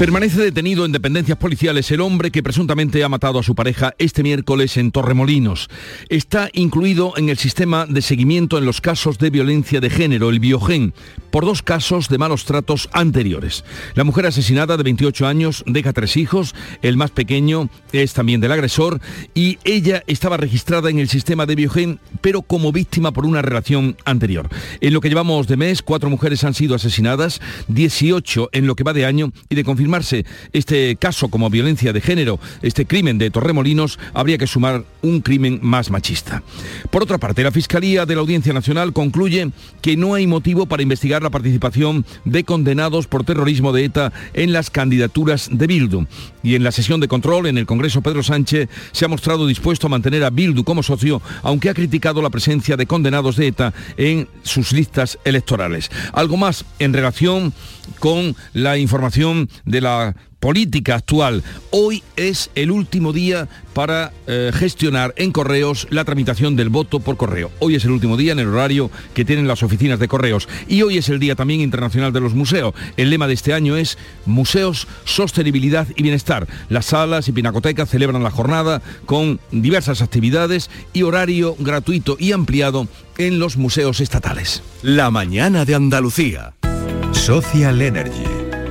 Permanece detenido en dependencias policiales el hombre que presuntamente ha matado a su pareja este miércoles en Torremolinos. Está incluido en el sistema de seguimiento en los casos de violencia de género, el Biogen, por dos casos de malos tratos anteriores. La mujer asesinada de 28 años deja tres hijos, el más pequeño es también del agresor y ella estaba registrada en el sistema de Biogen, pero como víctima por una relación anterior. En lo que llevamos de mes, cuatro mujeres han sido asesinadas, 18 en lo que va de año y de confirmación este caso como violencia de género, este crimen de Torremolinos, habría que sumar un crimen más machista. Por otra parte, la Fiscalía de la Audiencia Nacional concluye que no hay motivo para investigar la participación de condenados por terrorismo de ETA en las candidaturas de Bildu. Y en la sesión de control en el Congreso, Pedro Sánchez se ha mostrado dispuesto a mantener a Bildu como socio, aunque ha criticado la presencia de condenados de ETA en sus listas electorales. Algo más en relación con la información de la política actual. Hoy es el último día para eh, gestionar en correos la tramitación del voto por correo. Hoy es el último día en el horario que tienen las oficinas de correos. Y hoy es el Día también Internacional de los Museos. El lema de este año es Museos, Sostenibilidad y Bienestar. Las salas y pinacotecas celebran la jornada con diversas actividades y horario gratuito y ampliado en los museos estatales. La mañana de Andalucía. Social Energy.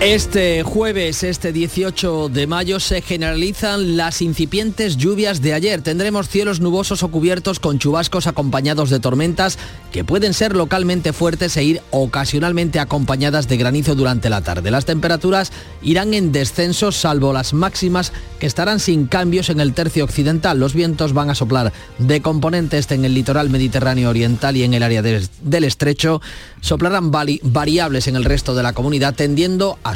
Este jueves, este 18 de mayo, se generalizan las incipientes lluvias de ayer. Tendremos cielos nubosos o cubiertos con chubascos acompañados de tormentas que pueden ser localmente fuertes e ir ocasionalmente acompañadas de granizo durante la tarde. Las temperaturas irán en descenso salvo las máximas que estarán sin cambios en el tercio occidental. Los vientos van a soplar de componente este en el litoral mediterráneo oriental y en el área del estrecho. Soplarán variables en el resto de la comunidad tendiendo a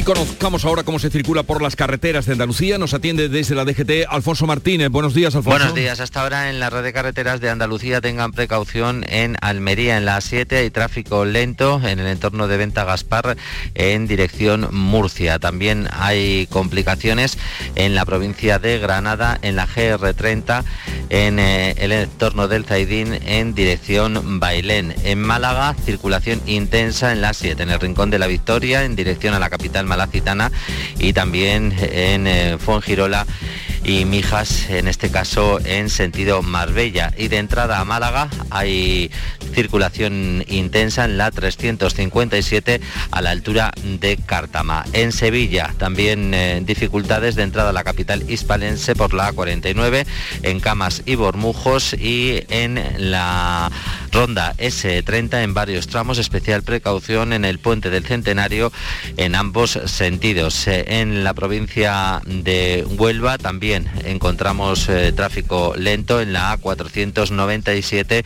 Y conozcamos ahora cómo se circula por las carreteras de Andalucía. Nos atiende desde la DGT Alfonso Martínez. Buenos días, Alfonso. Buenos días. Hasta ahora en la red de carreteras de Andalucía tengan precaución en Almería, en la A7 hay tráfico lento en el entorno de Venta Gaspar en dirección Murcia. También hay complicaciones en la provincia de Granada, en la GR30, en eh, el entorno del Zaidín en dirección Bailén. En Málaga, circulación intensa en la 7, en el Rincón de la Victoria, en dirección a la capital malacitana y también en eh, Fuengirola y Mijas, en este caso en sentido Marbella. Y de entrada a Málaga hay circulación intensa en la 357 a la altura de Cártama. En Sevilla también eh, dificultades de entrada a la capital hispalense por la 49 en Camas y Bormujos y en la ronda S30 en varios tramos, especial precaución en el puente del Centenario en ambos sentidos. Eh, en la provincia de Huelva también encontramos eh, tráfico lento en la A497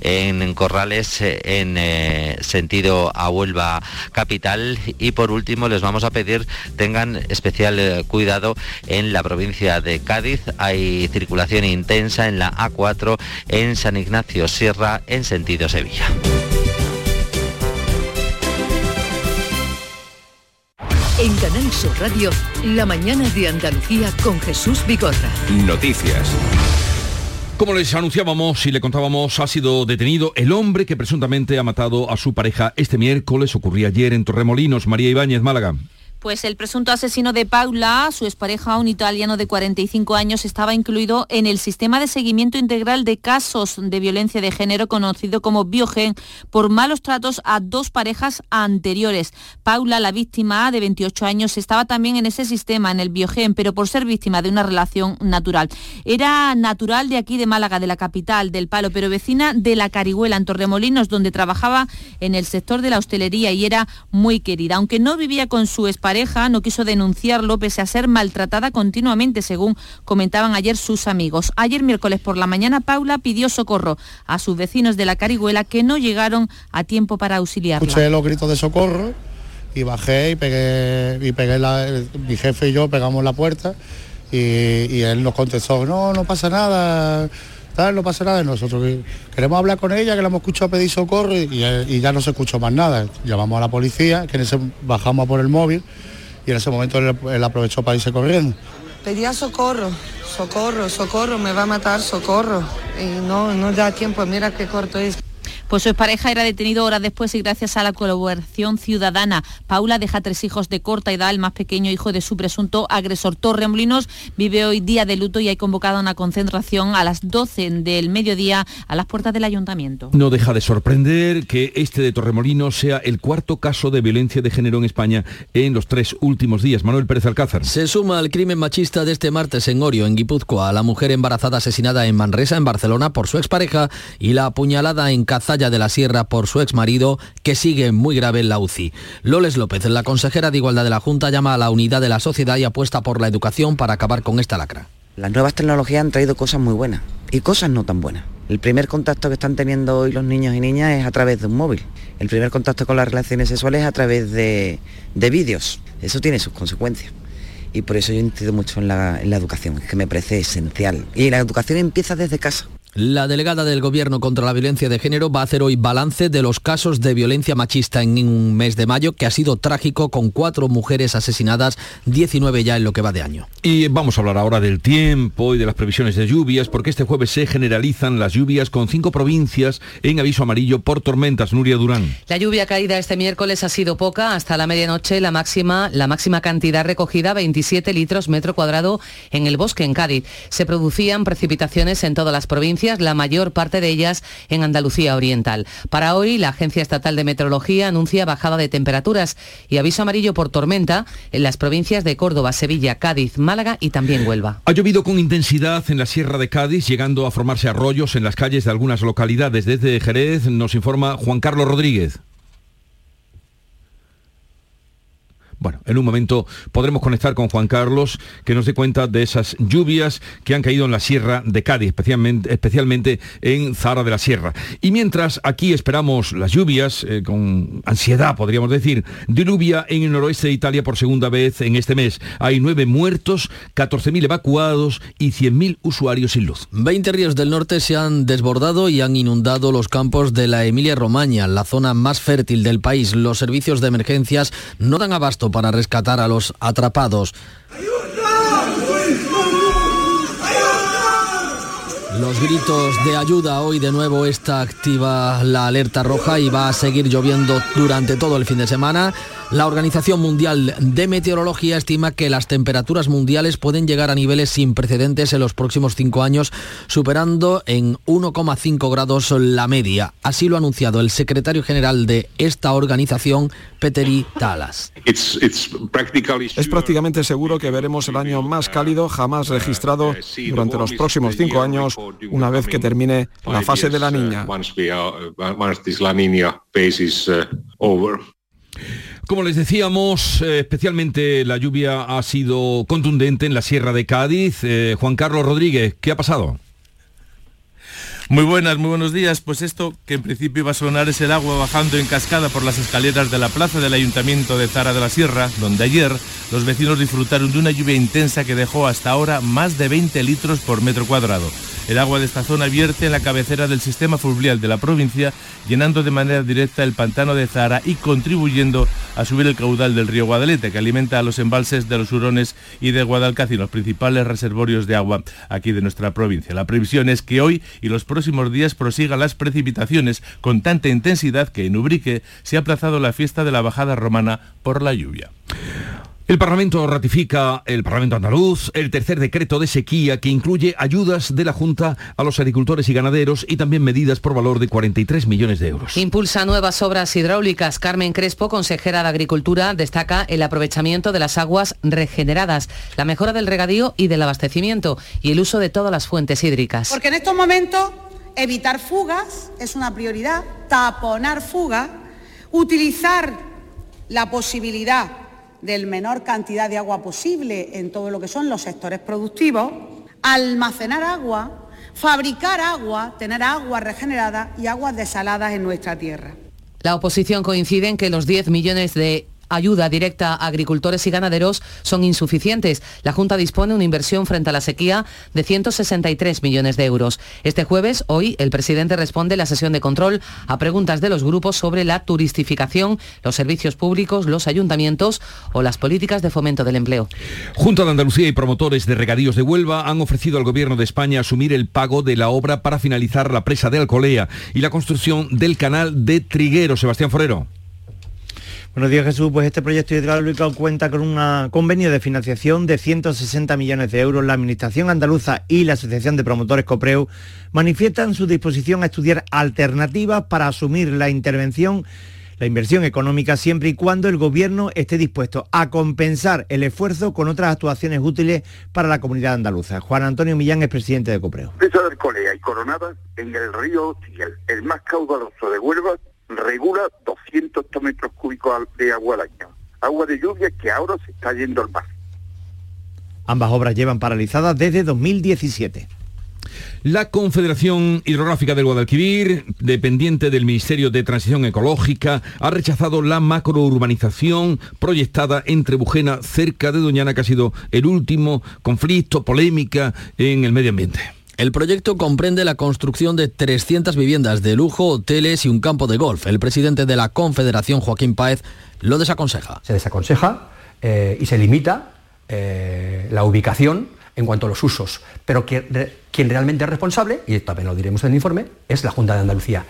en Corrales eh, en sentido a Huelva capital y por último les vamos a pedir tengan especial cuidado en la provincia de Cádiz. Hay circulación intensa en la A4 en San Ignacio Sierra en sentido Sevilla. En Canal Sur Radio, la mañana de Andalucía con Jesús Bigorra. Noticias. Como les anunciábamos y le contábamos, ha sido detenido el hombre que presuntamente ha matado a su pareja este miércoles, ocurría ayer en Torremolinos, María Ibáñez, Málaga. Pues el presunto asesino de Paula, su expareja, un italiano de 45 años, estaba incluido en el sistema de seguimiento integral de casos de violencia de género conocido como Biogen por malos tratos a dos parejas anteriores. Paula, la víctima de 28 años, estaba también en ese sistema, en el Biogen, pero por ser víctima de una relación natural. Era natural de aquí de Málaga, de la capital del Palo, pero vecina de la Carihuela, en Torremolinos, donde trabajaba en el sector de la hostelería y era muy querida. Aunque no vivía con su expareja, no quiso denunciarlo pese a ser maltratada continuamente, según comentaban ayer sus amigos. Ayer miércoles por la mañana Paula pidió socorro a sus vecinos de la Carihuela que no llegaron a tiempo para auxiliarla. Escuché los gritos de socorro y bajé y pegué, y pegué la, mi jefe y yo pegamos la puerta y, él nos contestó, no, no pasa nada, tal, no pasa nada. nosotros queremos hablar con ella, que la hemos escuchado pedir socorro y, ya no se escuchó más nada. Llamamos a la policía, que en ese bajamos por el móvil y en ese momento él, aprovechó para irse corriendo. Pedía socorro, socorro, socorro, me va a matar, socorro. Y no, no da tiempo, mira qué corto es. Pues su pareja era detenido horas después y gracias a la colaboración ciudadana. Paula deja tres hijos de corta edad, el más pequeño hijo de su presunto agresor. Torremolinos vive hoy día de luto y hay convocado una concentración a las 12 del mediodía a las puertas del ayuntamiento. No deja de sorprender que este de Torremolinos sea el cuarto caso de violencia de género en España en los tres últimos días. Manuel Pérez Alcázar. Se suma al crimen machista de este martes en Orio, en Guipúzcoa, a la mujer embarazada asesinada en Manresa, en Barcelona, por su expareja y la apuñalada en De la Sierra por su exmarido, que sigue muy grave en la UCI. Loles López, la consejera de Igualdad de la Junta, llama a la unidad de la sociedad y apuesta por la educación para acabar con esta lacra. Las nuevas tecnologías han traído cosas muy buenas y cosas no tan buenas. El primer contacto que están teniendo hoy los niños y niñas es a través de un móvil. El primer contacto con las relaciones sexuales es a través de, vídeos. Eso tiene sus consecuencias. Y por eso yo incido mucho en la, en la educación, que me parece esencial. Y la educación empieza desde casa. La delegada del Gobierno contra la Violencia de Género va a hacer hoy balance de los casos de violencia machista en un mes de mayo que ha sido trágico con cuatro mujeres asesinadas, 19 ya en lo que va de año. Y vamos a hablar ahora del tiempo y de las previsiones de lluvias, porque este jueves se generalizan las lluvias con cinco provincias en aviso amarillo por tormentas. Nuria Durán. La lluvia caída este miércoles ha sido poca, hasta la medianoche la máxima, la máxima cantidad recogida 27 litros metro cuadrado en el bosque en Cádiz. Se producían precipitaciones en todas las provincias la mayor parte de ellas en Andalucía Oriental. Para hoy, la Agencia Estatal de Meteorología anuncia bajada de temperaturas y aviso amarillo por tormenta en las provincias de Córdoba, Sevilla, Cádiz, Málaga y también Huelva. Ha llovido con intensidad en la Sierra de Cádiz, llegando a formarse arroyos en las calles de algunas localidades. Desde Jerez nos informa Juan Carlos Rodríguez. Bueno, en un momento podremos conectar con Juan Carlos, que nos dé cuenta de esas lluvias que han caído en la Sierra de Cádiz, especialmente, especialmente en Zara de la Sierra. Y mientras aquí esperamos las lluvias, eh, con ansiedad podríamos decir, diluvia en el noroeste de Italia por segunda vez en este mes. Hay nueve muertos, 14.000 evacuados y 100.000 usuarios sin luz. 20 ríos del norte se han desbordado y han inundado los campos de la Emilia-Romagna, la zona más fértil del país. Los servicios de emergencias no dan abasto para rescatar a los atrapados. Los gritos de ayuda hoy de nuevo está activa la alerta roja y va a seguir lloviendo durante todo el fin de semana. La Organización Mundial de Meteorología estima que las temperaturas mundiales pueden llegar a niveles sin precedentes en los próximos cinco años, superando en 1,5 grados la media. Así lo ha anunciado el secretario general de esta organización, Peteri Talas. Es prácticamente seguro que veremos el año más cálido jamás registrado durante los próximos cinco años, una vez que termine la fase de la niña. Como les decíamos, eh, especialmente la lluvia ha sido contundente en la Sierra de Cádiz. Eh, Juan Carlos Rodríguez, ¿qué ha pasado? Muy buenas, muy buenos días. Pues esto que en principio iba a sonar es el agua bajando en cascada por las escaleras de la plaza del Ayuntamiento de Zara de la Sierra, donde ayer los vecinos disfrutaron de una lluvia intensa que dejó hasta ahora más de 20 litros por metro cuadrado. El agua de esta zona vierte en la cabecera del sistema fluvial de la provincia, llenando de manera directa el pantano de Zara y contribuyendo a subir el caudal del río Guadalete, que alimenta a los embalses de los Hurones y de Guadalcacín, los principales reservorios de agua aquí de nuestra provincia. La previsión es que hoy y los próximos días prosigan las precipitaciones con tanta intensidad que en Ubrique se ha aplazado la fiesta de la bajada romana por la lluvia. El Parlamento ratifica, el Parlamento andaluz, el tercer decreto de sequía que incluye ayudas de la Junta a los agricultores y ganaderos y también medidas por valor de 43 millones de euros. Impulsa nuevas obras hidráulicas. Carmen Crespo, consejera de Agricultura, destaca el aprovechamiento de las aguas regeneradas, la mejora del regadío y del abastecimiento y el uso de todas las fuentes hídricas. Porque en estos momentos evitar fugas es una prioridad, taponar fugas, utilizar la posibilidad del menor cantidad de agua posible en todo lo que son los sectores productivos, almacenar agua, fabricar agua, tener agua regenerada y aguas desaladas en nuestra tierra. La oposición coincide en que los 10 millones de ayuda directa a agricultores y ganaderos son insuficientes. La Junta dispone una inversión frente a la sequía de 163 millones de euros. Este jueves, hoy, el presidente responde la sesión de control a preguntas de los grupos sobre la turistificación, los servicios públicos, los ayuntamientos o las políticas de fomento del empleo. Junta de Andalucía y promotores de regadíos de Huelva han ofrecido al Gobierno de España asumir el pago de la obra para finalizar la presa de Alcolea y la construcción del canal de Triguero. Sebastián Forero. Buenos días Jesús, pues este proyecto hidráulico cuenta con un convenio de financiación de 160 millones de euros. La Administración Andaluza y la Asociación de Promotores Copreu manifiestan su disposición a estudiar alternativas para asumir la intervención la inversión económica siempre y cuando el Gobierno esté dispuesto a compensar el esfuerzo con otras actuaciones útiles para la comunidad andaluza. Juan Antonio Millán es presidente de Copreu. Presa de Colea y Coronada en el río el más caudaloso de Huelva, regula 200 metros cúbicos de agua al año. Agua de lluvia que ahora se está yendo al mar. Ambas obras llevan paralizadas desde 2017. La Confederación Hidrográfica del Guadalquivir, dependiente del Ministerio de Transición Ecológica, ha rechazado la macrourbanización proyectada entre Bujena, cerca de Doñana, que ha sido el último conflicto, polémica en el medio ambiente. El proyecto comprende la construcción de 300 viviendas de lujo, hoteles y un campo de golf. El presidente de la Confederación, Joaquín Páez, lo desaconseja. Se desaconseja eh, y se limita eh, la ubicación en cuanto a los usos, pero quien realmente es responsable, y también lo diremos en el informe, es la Junta de Andalucía.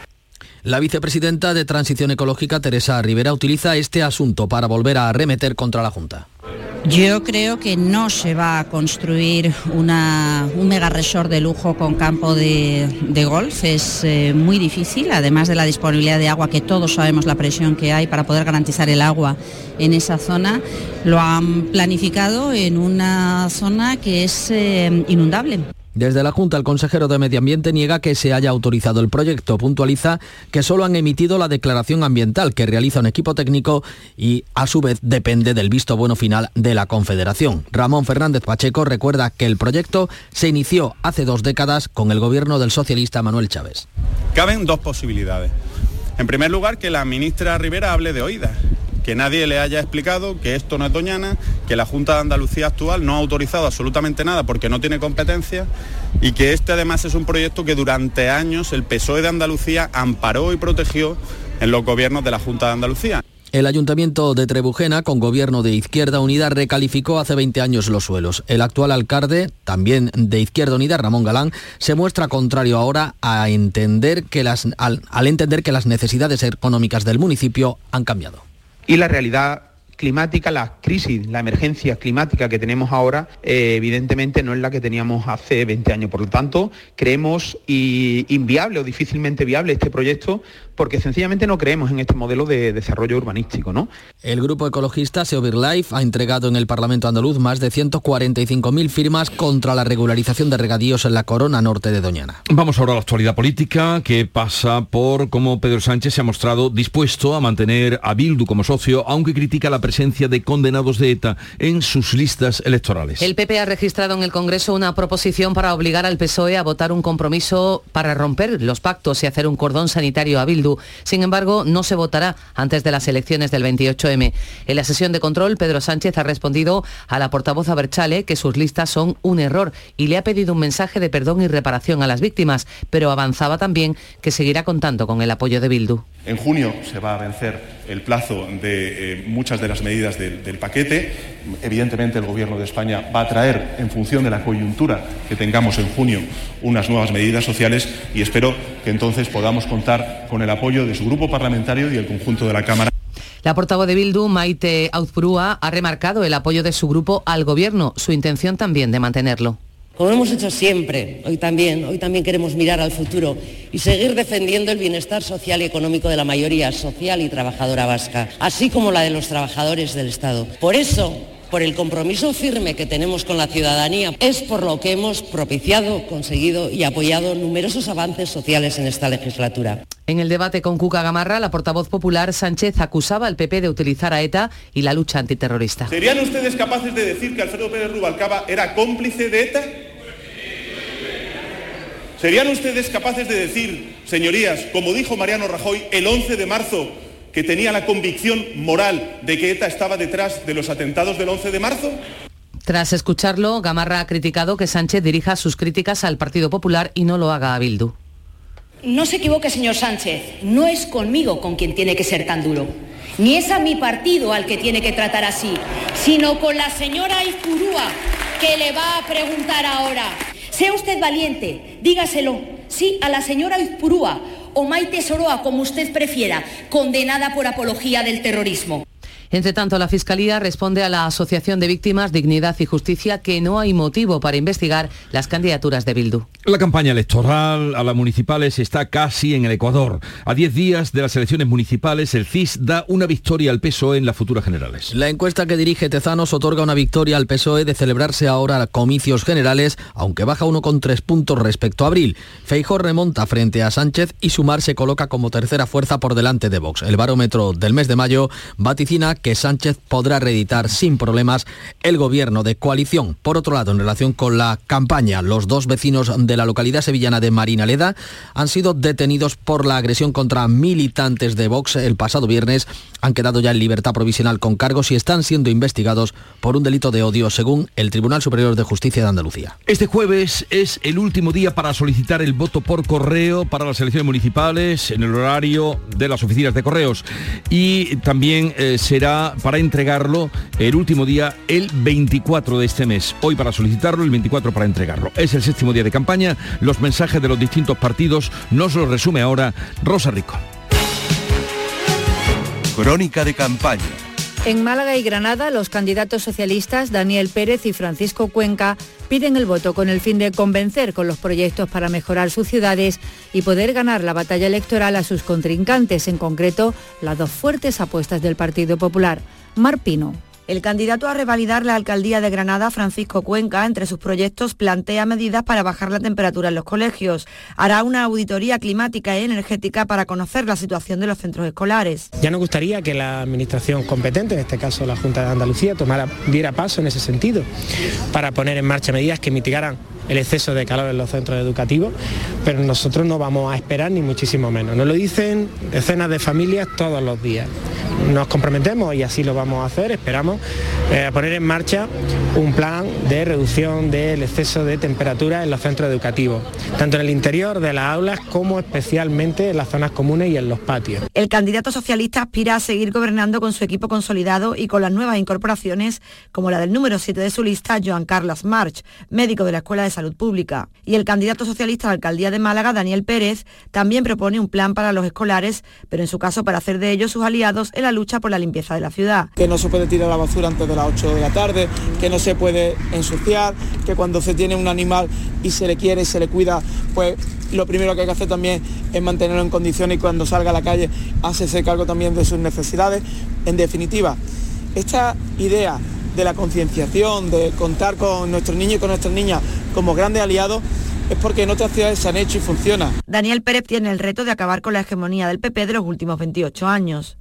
La vicepresidenta de Transición Ecológica, Teresa Rivera, utiliza este asunto para volver a arremeter contra la Junta. Yo creo que no se va a construir una, un mega resort de lujo con campo de, golf. Es eh, muy difícil, además de la disponibilidad de agua, que todos sabemos la presión que hay para poder garantizar el agua en esa zona. Lo han planificado en una zona que es eh, inundable. Desde la Junta, el consejero de Medio Ambiente niega que se haya autorizado el proyecto. Puntualiza que solo han emitido la declaración ambiental que realiza un equipo técnico y, a su vez, depende del visto bueno final de la Confederación. Ramón Fernández Pacheco recuerda que el proyecto se inició hace dos décadas con el gobierno del socialista Manuel Chávez. Caben dos posibilidades. En primer lugar, que la ministra Rivera hable de oídas que nadie le haya explicado que esto no es Doñana, que la Junta de Andalucía actual no ha autorizado absolutamente nada porque no tiene competencia y que este además es un proyecto que durante años el PSOE de Andalucía amparó y protegió en los gobiernos de la Junta de Andalucía. El ayuntamiento de Trebujena, con gobierno de Izquierda Unida, recalificó hace 20 años los suelos. El actual alcalde, también de Izquierda Unida, Ramón Galán, se muestra contrario ahora a entender que las, al entender que las necesidades económicas del municipio han cambiado y la realidad climática, la crisis, la emergencia climática que tenemos ahora, eh, evidentemente no es la que teníamos hace 20 años. Por lo tanto, creemos inviable o difícilmente viable este proyecto porque sencillamente no creemos en este modelo de desarrollo urbanístico. ¿no? El grupo ecologista Seovir Life ha entregado en el Parlamento andaluz más de 145.000 firmas contra la regularización de regadíos en la corona norte de Doñana. Vamos ahora a la actualidad política que pasa por cómo Pedro Sánchez se ha mostrado dispuesto a mantener a Bildu como socio, aunque critica la presencia de condenados de ETA en sus listas electorales. El PP ha registrado en el Congreso una proposición para obligar al PSOE a votar un compromiso para romper los pactos y hacer un cordón sanitario a Bildu sin embargo, no se votará antes de las elecciones del 28M. En la sesión de control, Pedro Sánchez ha respondido a la portavoz Aberchale que sus listas son un error y le ha pedido un mensaje de perdón y reparación a las víctimas, pero avanzaba también que seguirá contando con el apoyo de Bildu. En junio se va a vencer el plazo de eh, muchas de las medidas del, paquete. Evidentemente el Gobierno de España va a traer, en función de la coyuntura que tengamos en junio, unas nuevas medidas sociales y espero que entonces podamos contar con el apoyo de su grupo parlamentario y el conjunto de la Cámara. La portavoz de Bildu, Maite Auzpurúa, ha remarcado el apoyo de su grupo al gobierno, su intención también de mantenerlo. Como hemos hecho siempre, hoy también, hoy también queremos mirar al futuro y seguir defendiendo el bienestar social y económico de la mayoría social y trabajadora vasca, así como la de los trabajadores del Estado. Por eso, por el compromiso firme que tenemos con la ciudadanía, es por lo que hemos propiciado, conseguido y apoyado numerosos avances sociales en esta legislatura. En el debate con Cuca Gamarra, la portavoz popular Sánchez acusaba al PP de utilizar a ETA y la lucha antiterrorista. ¿Serían ustedes capaces de decir que Alfredo Pérez Rubalcaba era cómplice de ETA? ¿Serían ustedes capaces de decir, señorías, como dijo Mariano Rajoy el 11 de marzo, que tenía la convicción moral de que ETA estaba detrás de los atentados del 11 de marzo? Tras escucharlo, Gamarra ha criticado que Sánchez dirija sus críticas al Partido Popular y no lo haga a Bildu. No se equivoque, señor Sánchez, no es conmigo con quien tiene que ser tan duro, ni es a mi partido al que tiene que tratar así, sino con la señora Izurúa, que le va a preguntar ahora. Sea usted valiente, dígaselo, sí, a la señora Izpurúa o Maite Soroa, como usted prefiera, condenada por apología del terrorismo. Entre tanto, la Fiscalía responde a la Asociación de Víctimas Dignidad y Justicia que no hay motivo para investigar las candidaturas de Bildu. La campaña electoral a las municipales está casi en el Ecuador. A 10 días de las elecciones municipales, el CIS da una victoria al PSOE en las futuras generales. La encuesta que dirige Tezanos otorga una victoria al PSOE de celebrarse ahora comicios generales, aunque baja uno con tres puntos respecto a abril. Feijó remonta frente a Sánchez y Sumar se coloca como tercera fuerza por delante de Vox. El barómetro del mes de mayo vaticina que Sánchez podrá reeditar sin problemas el gobierno de coalición. Por otro lado, en relación con la campaña, los dos vecinos de la localidad sevillana de Marinaleda han sido detenidos por la agresión contra militantes de Vox el pasado viernes. Han quedado ya en libertad provisional con cargos y están siendo investigados por un delito de odio, según el Tribunal Superior de Justicia de Andalucía. Este jueves es el último día para solicitar el voto por correo para las elecciones municipales en el horario de las oficinas de correos y también eh, será para entregarlo el último día, el 24 de este mes. Hoy para solicitarlo, el 24 para entregarlo. Es el séptimo día de campaña. Los mensajes de los distintos partidos nos los resume ahora Rosa Rico. Crónica de campaña. En Málaga y Granada, los candidatos socialistas Daniel Pérez y Francisco Cuenca piden el voto con el fin de convencer con los proyectos para mejorar sus ciudades y poder ganar la batalla electoral a sus contrincantes, en concreto las dos fuertes apuestas del Partido Popular. Marpino. El candidato a revalidar la alcaldía de Granada, Francisco Cuenca, entre sus proyectos plantea medidas para bajar la temperatura en los colegios. Hará una auditoría climática y energética para conocer la situación de los centros escolares. Ya nos gustaría que la administración competente, en este caso la Junta de Andalucía, tomara, diera paso en ese sentido para poner en marcha medidas que mitigaran el exceso de calor en los centros educativos, pero nosotros no vamos a esperar ni muchísimo menos. Nos lo dicen decenas de familias todos los días. Nos comprometemos y así lo vamos a hacer, esperamos eh, poner en marcha un plan de reducción del exceso de temperatura en los centros educativos, tanto en el interior de las aulas como especialmente en las zonas comunes y en los patios. El candidato socialista aspira a seguir gobernando con su equipo consolidado y con las nuevas incorporaciones, como la del número 7 de su lista, Joan Carlos March, médico de la Escuela de Salud Pública. Y el candidato socialista a la alcaldía de Málaga, Daniel Pérez, también propone un plan para los escolares, pero en su caso para hacer de ellos sus aliados en la lucha por la limpieza de la ciudad. Que no se puede tirar la basura antes de las 8 de la tarde, que no se puede ensuciar, que cuando se tiene un animal y se le quiere y se le cuida, pues lo primero que hay que hacer también es mantenerlo en condiciones y cuando salga a la calle hacerse cargo también de sus necesidades. En definitiva, esta idea de la concienciación, de contar con nuestros niños y con nuestras niñas como grandes aliados, es porque en otras ciudades se han hecho y funciona. Daniel Pérez tiene el reto de acabar con la hegemonía del PP de los últimos 28 años.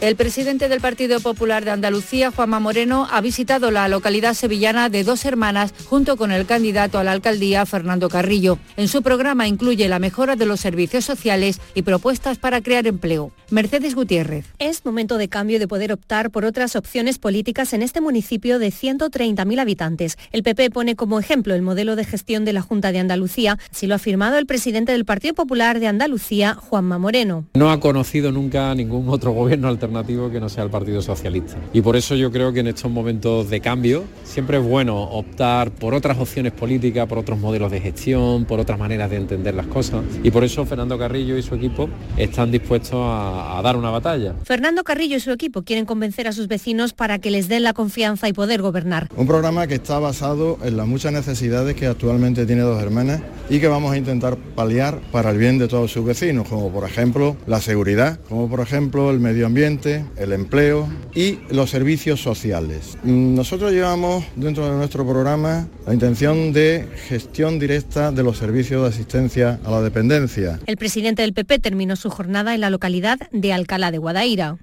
El presidente del Partido Popular de Andalucía, Juanma Moreno, ha visitado la localidad sevillana de Dos Hermanas junto con el candidato a la alcaldía, Fernando Carrillo. En su programa incluye la mejora de los servicios sociales y propuestas para crear empleo. Mercedes Gutiérrez. Es momento de cambio de poder optar por otras opciones políticas en este municipio de 130.000 habitantes. El PP pone como ejemplo el modelo de gestión de la Junta de Andalucía, así lo ha afirmado el presidente del Partido Popular de Andalucía, Juanma Moreno. No ha conocido nunca ningún otro gobierno alternativo alternativo que no sea el Partido Socialista. Y por eso yo creo que en estos momentos de cambio siempre es bueno optar por otras opciones políticas, por otros modelos de gestión, por otras maneras de entender las cosas. Y por eso Fernando Carrillo y su equipo están dispuestos a, a dar una batalla. Fernando Carrillo y su equipo quieren convencer a sus vecinos para que les den la confianza y poder gobernar. Un programa que está basado en las muchas necesidades que actualmente tiene Dos Hermanas y que vamos a intentar paliar para el bien de todos sus vecinos, como por ejemplo la seguridad, como por ejemplo el medio ambiente, el empleo y los servicios sociales. Nosotros llevamos dentro de nuestro programa la intención de gestión directa de los servicios de asistencia a la dependencia. El presidente del PP terminó su jornada en la localidad de Alcalá de Guadaira.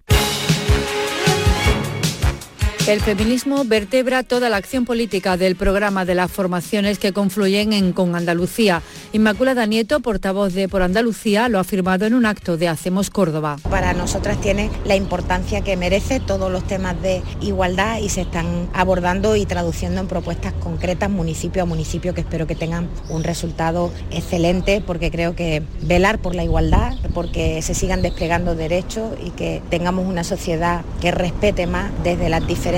El feminismo vertebra toda la acción política del programa de las formaciones que confluyen en Con Andalucía. Inmaculada Nieto, portavoz de Por Andalucía, lo ha afirmado en un acto de Hacemos Córdoba. Para nosotras tiene la importancia que merece todos los temas de igualdad y se están abordando y traduciendo en propuestas concretas municipio a municipio que espero que tengan un resultado excelente porque creo que velar por la igualdad, porque se sigan desplegando derechos y que tengamos una sociedad que respete más desde las diferencias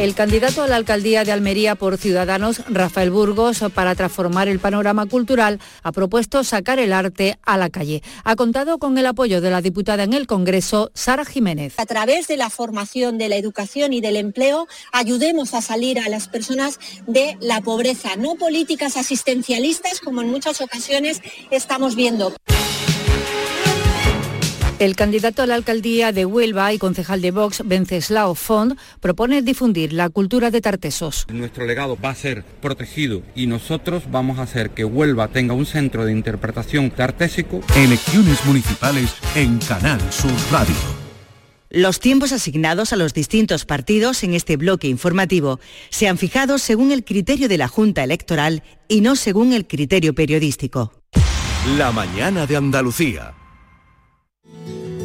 El candidato a la alcaldía de Almería por Ciudadanos, Rafael Burgos, para transformar el panorama cultural, ha propuesto sacar el arte a la calle. Ha contado con el apoyo de la diputada en el Congreso, Sara Jiménez. A través de la formación, de la educación y del empleo, ayudemos a salir a las personas de la pobreza, no políticas asistencialistas como en muchas ocasiones estamos viendo. El candidato a la alcaldía de Huelva y concejal de Vox, Venceslao Font, propone difundir la cultura de Tartesos. Nuestro legado va a ser protegido y nosotros vamos a hacer que Huelva tenga un centro de interpretación tartésico. Elecciones municipales en Canal Sur Radio. Los tiempos asignados a los distintos partidos en este bloque informativo se han fijado según el criterio de la Junta Electoral y no según el criterio periodístico. La mañana de Andalucía.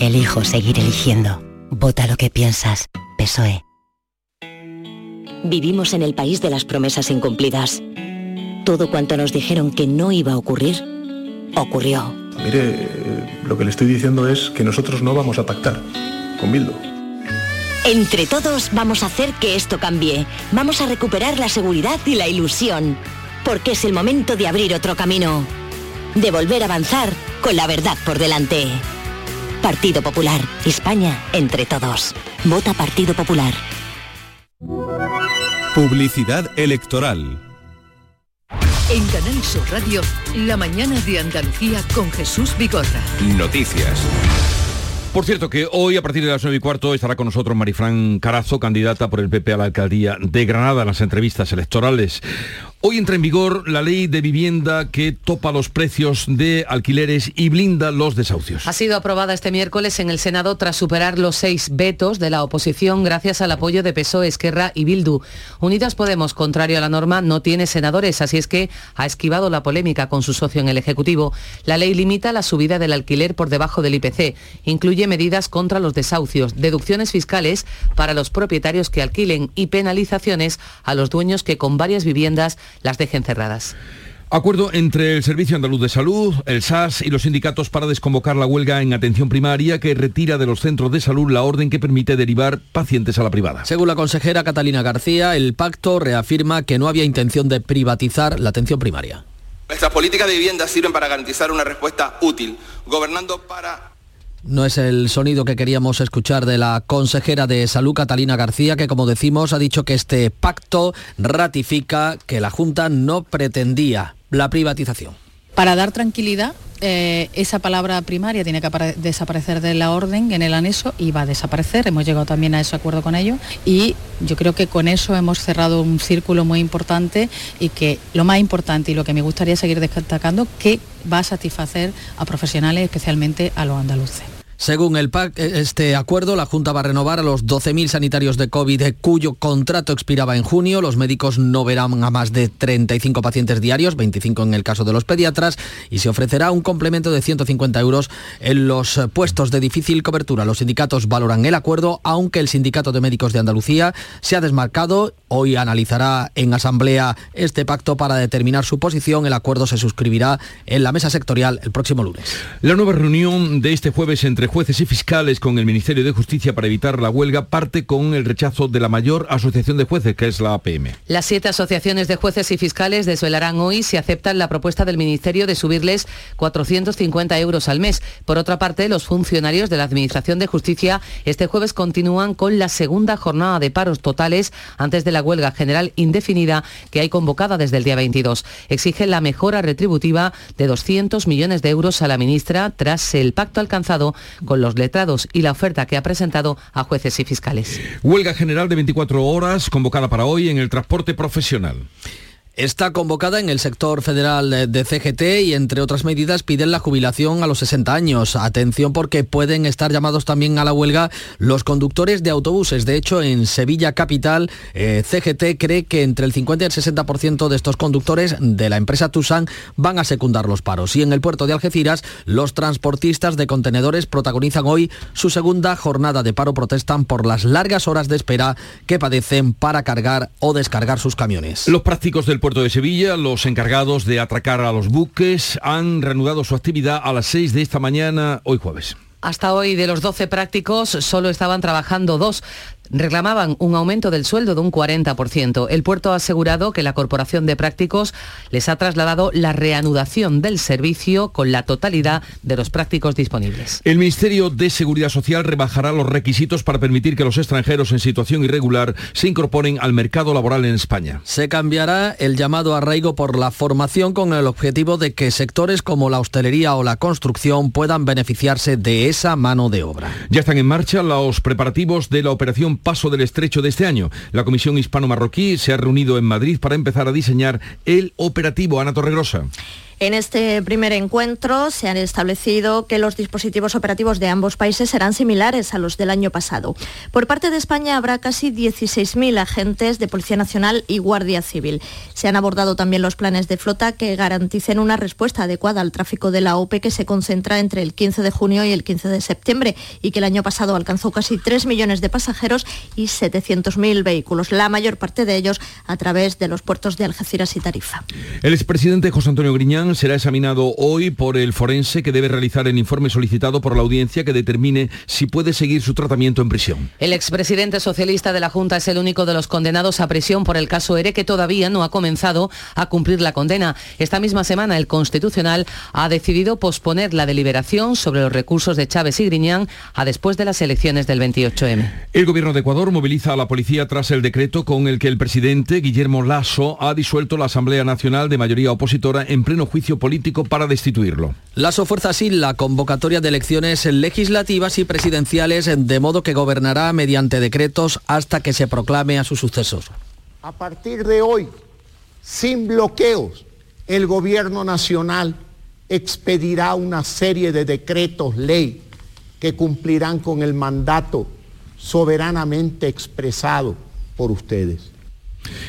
elijo seguir eligiendo. Vota lo que piensas. PSOE. Vivimos en el país de las promesas incumplidas. Todo cuanto nos dijeron que no iba a ocurrir, ocurrió. Mire, eh, lo que le estoy diciendo es que nosotros no vamos a pactar con Bildu. Entre todos vamos a hacer que esto cambie. Vamos a recuperar la seguridad y la ilusión. Porque es el momento de abrir otro camino. De volver a avanzar con la verdad por delante. Partido Popular. España entre todos. Vota Partido Popular. Publicidad electoral. En Canal Sur Radio, la mañana de Andalucía con Jesús Vigorra. Noticias. Por cierto que hoy a partir de las 9 y cuarto estará con nosotros Marifran Carazo, candidata por el PP a la alcaldía de Granada en las entrevistas electorales. Hoy entra en vigor la ley de vivienda que topa los precios de alquileres y blinda los desahucios. Ha sido aprobada este miércoles en el Senado tras superar los seis vetos de la oposición gracias al apoyo de PSOE, Esquerra y Bildu. Unidas Podemos, contrario a la norma, no tiene senadores, así es que ha esquivado la polémica con su socio en el Ejecutivo. La ley limita la subida del alquiler por debajo del IPC. Incluye medidas contra los desahucios, deducciones fiscales para los propietarios que alquilen y penalizaciones a los dueños que con varias viviendas las dejen cerradas. Acuerdo entre el Servicio Andaluz de Salud, el SAS y los sindicatos para desconvocar la huelga en atención primaria que retira de los centros de salud la orden que permite derivar pacientes a la privada. Según la consejera Catalina García, el pacto reafirma que no había intención de privatizar la atención primaria. Nuestras políticas de vivienda sirven para garantizar una respuesta útil, gobernando para no es el sonido que queríamos escuchar de la consejera de Salud, Catalina García, que como decimos ha dicho que este pacto ratifica que la Junta no pretendía la privatización. Para dar tranquilidad, eh, esa palabra primaria tiene que desaparecer de la orden en el anexo y va a desaparecer. Hemos llegado también a ese acuerdo con ellos y yo creo que con eso hemos cerrado un círculo muy importante y que lo más importante y lo que me gustaría seguir destacando, que va a satisfacer a profesionales, especialmente a los andaluces. Según el PAC, este acuerdo, la Junta va a renovar a los 12.000 sanitarios de COVID cuyo contrato expiraba en junio. Los médicos no verán a más de 35 pacientes diarios, 25 en el caso de los pediatras, y se ofrecerá un complemento de 150 euros en los puestos de difícil cobertura. Los sindicatos valoran el acuerdo, aunque el Sindicato de Médicos de Andalucía se ha desmarcado. Hoy analizará en asamblea este pacto para determinar su posición. El acuerdo se suscribirá en la mesa sectorial el próximo lunes. La nueva reunión de este jueves entre jueces y fiscales con el Ministerio de Justicia para evitar la huelga parte con el rechazo de la mayor asociación de jueces, que es la APM. Las siete asociaciones de jueces y fiscales desvelarán hoy si aceptan la propuesta del Ministerio de subirles 450 euros al mes. Por otra parte, los funcionarios de la Administración de Justicia este jueves continúan con la segunda jornada de paros totales antes de la huelga general indefinida que hay convocada desde el día 22. Exigen la mejora retributiva de 200 millones de euros a la ministra tras el pacto alcanzado con los letrados y la oferta que ha presentado a jueces y fiscales. Huelga general de 24 horas convocada para hoy en el transporte profesional. Está convocada en el sector federal de CGT y entre otras medidas piden la jubilación a los 60 años. Atención porque pueden estar llamados también a la huelga los conductores de autobuses. De hecho, en Sevilla Capital, eh, CGT cree que entre el 50 y el 60% de estos conductores de la empresa Tusan van a secundar los paros. Y en el puerto de Algeciras, los transportistas de contenedores protagonizan hoy su segunda jornada de paro. Protestan por las largas horas de espera que padecen para cargar o descargar sus camiones. Los prácticos del puerto de Sevilla, los encargados de atracar a los buques han reanudado su actividad a las 6 de esta mañana, hoy jueves. Hasta hoy de los 12 prácticos solo estaban trabajando dos reclamaban un aumento del sueldo de un 40%. El puerto ha asegurado que la Corporación de Prácticos les ha trasladado la reanudación del servicio con la totalidad de los prácticos disponibles. El Ministerio de Seguridad Social rebajará los requisitos para permitir que los extranjeros en situación irregular se incorporen al mercado laboral en España. Se cambiará el llamado arraigo por la formación con el objetivo de que sectores como la hostelería o la construcción puedan beneficiarse de esa mano de obra. Ya están en marcha los preparativos de la operación paso del estrecho de este año. La Comisión Hispano-Marroquí se ha reunido en Madrid para empezar a diseñar el operativo Ana Torregrosa. En este primer encuentro se han establecido que los dispositivos operativos de ambos países serán similares a los del año pasado. Por parte de España habrá casi 16.000 agentes de Policía Nacional y Guardia Civil. Se han abordado también los planes de flota que garanticen una respuesta adecuada al tráfico de la OPE que se concentra entre el 15 de junio y el 15 de septiembre y que el año pasado alcanzó casi 3 millones de pasajeros y 700.000 vehículos, la mayor parte de ellos a través de los puertos de Algeciras y Tarifa. El expresidente José Antonio Griñán será examinado hoy por el forense que debe realizar el informe solicitado por la audiencia que determine si puede seguir su tratamiento en prisión. El expresidente socialista de la Junta es el único de los condenados a prisión por el caso ERE que todavía no ha comenzado a cumplir la condena. Esta misma semana el Constitucional ha decidido posponer la deliberación sobre los recursos de Chávez y Griñán a después de las elecciones del 28M. El gobierno de Ecuador moviliza a la policía tras el decreto con el que el presidente Guillermo Lasso ha disuelto la Asamblea Nacional de mayoría opositora en pleno juicio político para destituirlo. Lasso fuerza así la convocatoria de elecciones legislativas y presidenciales, de modo que gobernará mediante decretos hasta que se proclame a su sucesor. A partir de hoy, sin bloqueos, el gobierno nacional expedirá una serie de decretos ley que cumplirán con el mandato soberanamente expresado por ustedes.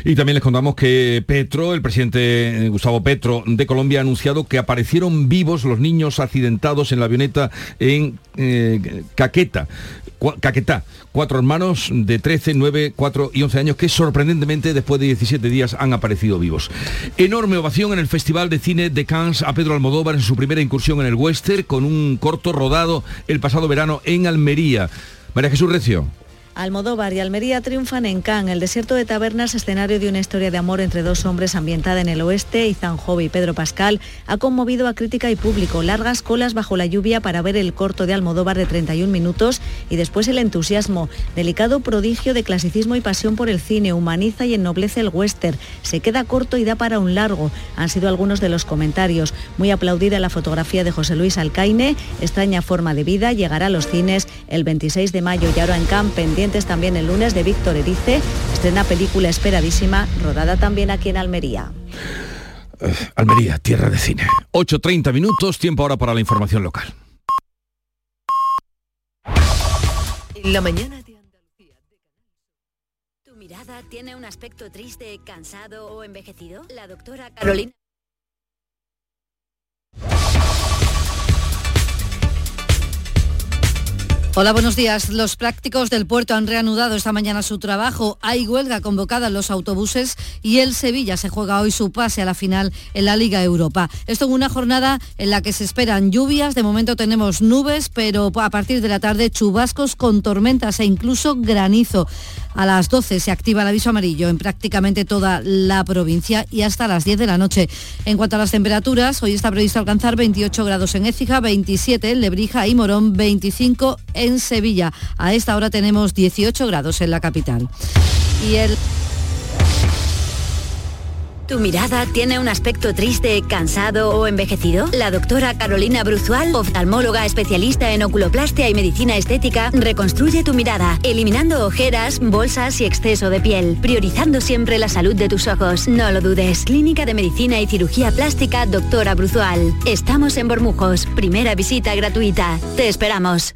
Y también les contamos que Petro, el presidente eh, Gustavo Petro de Colombia, ha anunciado que aparecieron vivos los niños accidentados en la avioneta en eh, Caqueta. Caquetá, cuatro hermanos de 13, 9, 4 y 11 años que sorprendentemente después de 17 días han aparecido vivos. Enorme ovación en el Festival de Cine de Cannes a Pedro Almodóvar en su primera incursión en el western con un corto rodado el pasado verano en Almería. María Jesús Recio. Almodóvar y Almería triunfan en Cannes. El desierto de tabernas, escenario de una historia de amor entre dos hombres ambientada en el oeste, Izan Jove y Pedro Pascal, ha conmovido a crítica y público. Largas colas bajo la lluvia para ver el corto de Almodóvar de 31 minutos y después el entusiasmo. Delicado prodigio de clasicismo y pasión por el cine, humaniza y ennoblece el western. Se queda corto y da para un largo. Han sido algunos de los comentarios. Muy aplaudida la fotografía de José Luis Alcaine, extraña forma de vida, llegará a los cines el 26 de mayo y ahora en Cannes pendiente también el lunes de Víctor Erice, estrena película esperadísima, rodada también aquí en Almería. Eh, Almería, tierra de cine. 8.30 minutos, tiempo ahora para la información local. la mañana de Andalucía. ¿Tu mirada tiene un aspecto triste, cansado o envejecido? La doctora Carolina... Hola, buenos días. Los prácticos del puerto han reanudado esta mañana su trabajo. Hay huelga convocada en los autobuses y el Sevilla se juega hoy su pase a la final en la Liga Europa. Esto en una jornada en la que se esperan lluvias. De momento tenemos nubes, pero a partir de la tarde chubascos con tormentas e incluso granizo. A las 12 se activa el aviso amarillo en prácticamente toda la provincia y hasta las 10 de la noche. En cuanto a las temperaturas, hoy está previsto alcanzar 28 grados en Écija, 27 en Lebrija y Morón, 25 en Sevilla. A esta hora tenemos 18 grados en la capital. Y el ¿Tu mirada tiene un aspecto triste, cansado o envejecido? La doctora Carolina Bruzual, oftalmóloga especialista en oculoplastia y medicina estética, reconstruye tu mirada, eliminando ojeras, bolsas y exceso de piel, priorizando siempre la salud de tus ojos. No lo dudes. Clínica de Medicina y Cirugía Plástica, doctora Bruzual. Estamos en Bormujos. Primera visita gratuita. Te esperamos.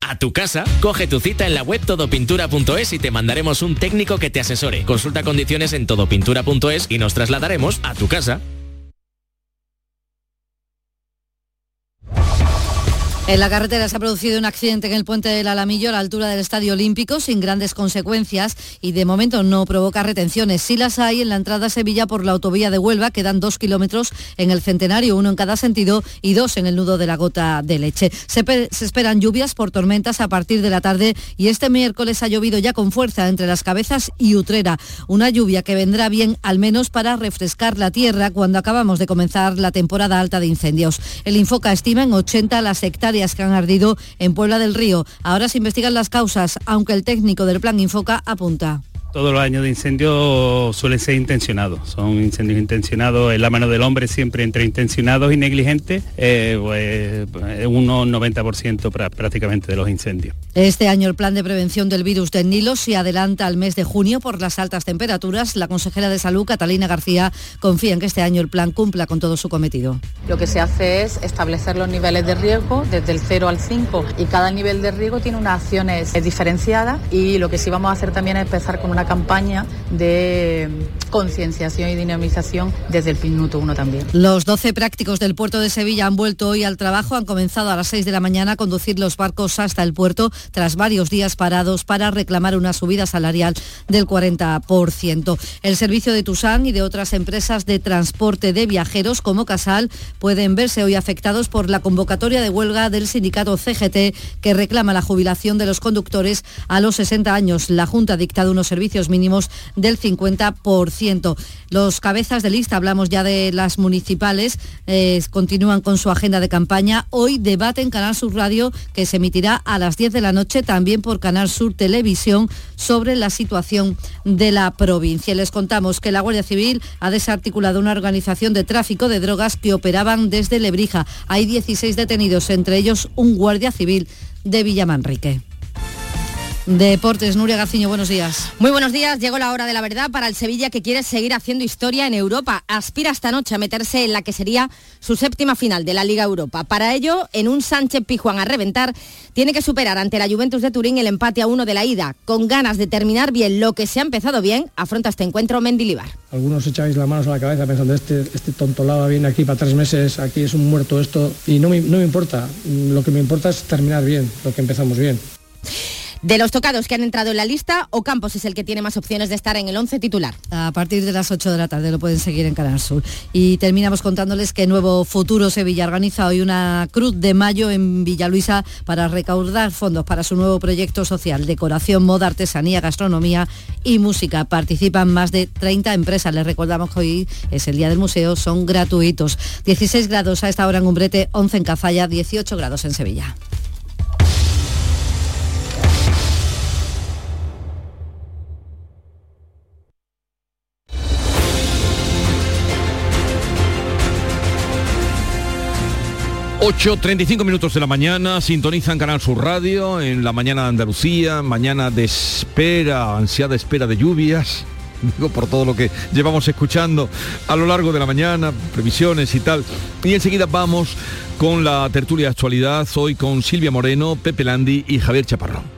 A tu casa, coge tu cita en la web todopintura.es y te mandaremos un técnico que te asesore. Consulta condiciones en todopintura.es y nos trasladaremos a tu casa. En la carretera se ha producido un accidente en el puente del Alamillo a la altura del Estadio Olímpico sin grandes consecuencias y de momento no provoca retenciones. Sí las hay en la entrada a Sevilla por la autovía de Huelva, quedan dos kilómetros en el centenario, uno en cada sentido y dos en el nudo de la gota de leche. Se, se esperan lluvias por tormentas a partir de la tarde y este miércoles ha llovido ya con fuerza entre las cabezas y Utrera. Una lluvia que vendrá bien al menos para refrescar la tierra cuando acabamos de comenzar la temporada alta de incendios. El Infoca estima en 80 las hectáreas que han ardido en Puebla del Río. Ahora se investigan las causas, aunque el técnico del plan Infoca apunta. Todos los años de incendio suelen ser intencionados, son incendios intencionados, en la mano del hombre siempre entre intencionados y negligentes, eh, pues unos 90% prácticamente de los incendios. Este año el plan de prevención del virus del Nilo se adelanta al mes de junio por las altas temperaturas. La consejera de salud, Catalina García, confía en que este año el plan cumpla con todo su cometido. Lo que se hace es establecer los niveles de riesgo desde el 0 al 5 y cada nivel de riesgo tiene unas acciones diferenciadas y lo que sí vamos a hacer también es empezar con una campaña de concienciación y dinamización desde el minuto uno también. Los 12 prácticos del puerto de Sevilla han vuelto hoy al trabajo, han comenzado a las 6 de la mañana a conducir los barcos hasta el puerto tras varios días parados para reclamar una subida salarial del 40%. El servicio de Tusán y de otras empresas de transporte de viajeros como Casal pueden verse hoy afectados por la convocatoria de huelga del sindicato CGT que reclama la jubilación de los conductores a los 60 años. La Junta ha dictado unos servicios mínimos del 50%. Los cabezas de lista, hablamos ya de las municipales, eh, continúan con su agenda de campaña. Hoy debate en Canal Sur Radio que se emitirá a las 10 de la noche también por Canal Sur Televisión sobre la situación de la provincia. Les contamos que la Guardia Civil ha desarticulado una organización de tráfico de drogas que operaban desde Lebrija. Hay 16 detenidos, entre ellos un guardia civil de Villamanrique. Deportes, Nuria Gaciño, buenos días. Muy buenos días, llegó la hora de la verdad para el Sevilla que quiere seguir haciendo historia en Europa. Aspira esta noche a meterse en la que sería su séptima final de la Liga Europa. Para ello, en un Sánchez Pijuán a reventar, tiene que superar ante la Juventus de Turín el empate a uno de la ida. Con ganas de terminar bien lo que se ha empezado bien, afronta este encuentro Mendilibar. Algunos echáis las manos a la cabeza pensando, este, este tontolaba viene aquí para tres meses, aquí es un muerto esto, y no me, no me importa. Lo que me importa es terminar bien, lo que empezamos bien. De los tocados que han entrado en la lista, Ocampos es el que tiene más opciones de estar en el 11 titular. A partir de las 8 de la tarde lo pueden seguir en Canal Sur. Y terminamos contándoles que Nuevo Futuro Sevilla organiza hoy una Cruz de Mayo en Villaluisa para recaudar fondos para su nuevo proyecto social, decoración, moda, artesanía, gastronomía y música. Participan más de 30 empresas. Les recordamos que hoy es el Día del Museo, son gratuitos. 16 grados a esta hora en Umbrete, 11 en Cazalla, 18 grados en Sevilla. 8.35 minutos de la mañana, sintonizan Canal Sur Radio en la mañana de Andalucía, mañana de espera, ansiada espera de lluvias, digo por todo lo que llevamos escuchando a lo largo de la mañana, previsiones y tal. Y enseguida vamos con la tertulia de actualidad, hoy con Silvia Moreno, Pepe Landi y Javier Chaparrón.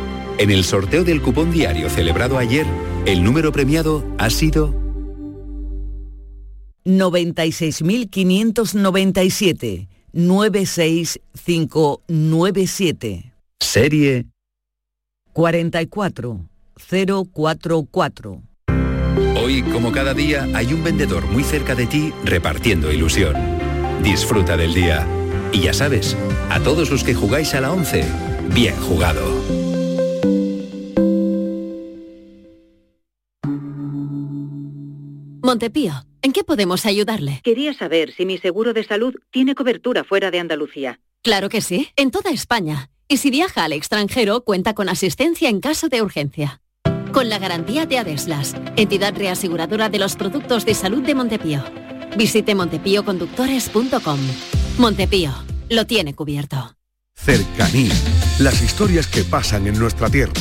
En el sorteo del cupón diario celebrado ayer, el número premiado ha sido 96.597 96597. Serie 44044. Hoy, como cada día, hay un vendedor muy cerca de ti repartiendo ilusión. Disfruta del día. Y ya sabes, a todos los que jugáis a la 11, bien jugado. Montepío, ¿en qué podemos ayudarle? Quería saber si mi seguro de salud tiene cobertura fuera de Andalucía. Claro que sí, en toda España. Y si viaja al extranjero, cuenta con asistencia en caso de urgencia. Con la garantía de Adeslas, entidad reaseguradora de los productos de salud de Montepío. Visite montepíoconductores.com. Montepío, lo tiene cubierto. Cercanía. Las historias que pasan en nuestra tierra.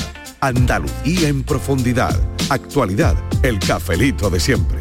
Andalucía en profundidad. Actualidad. El cafelito de siempre.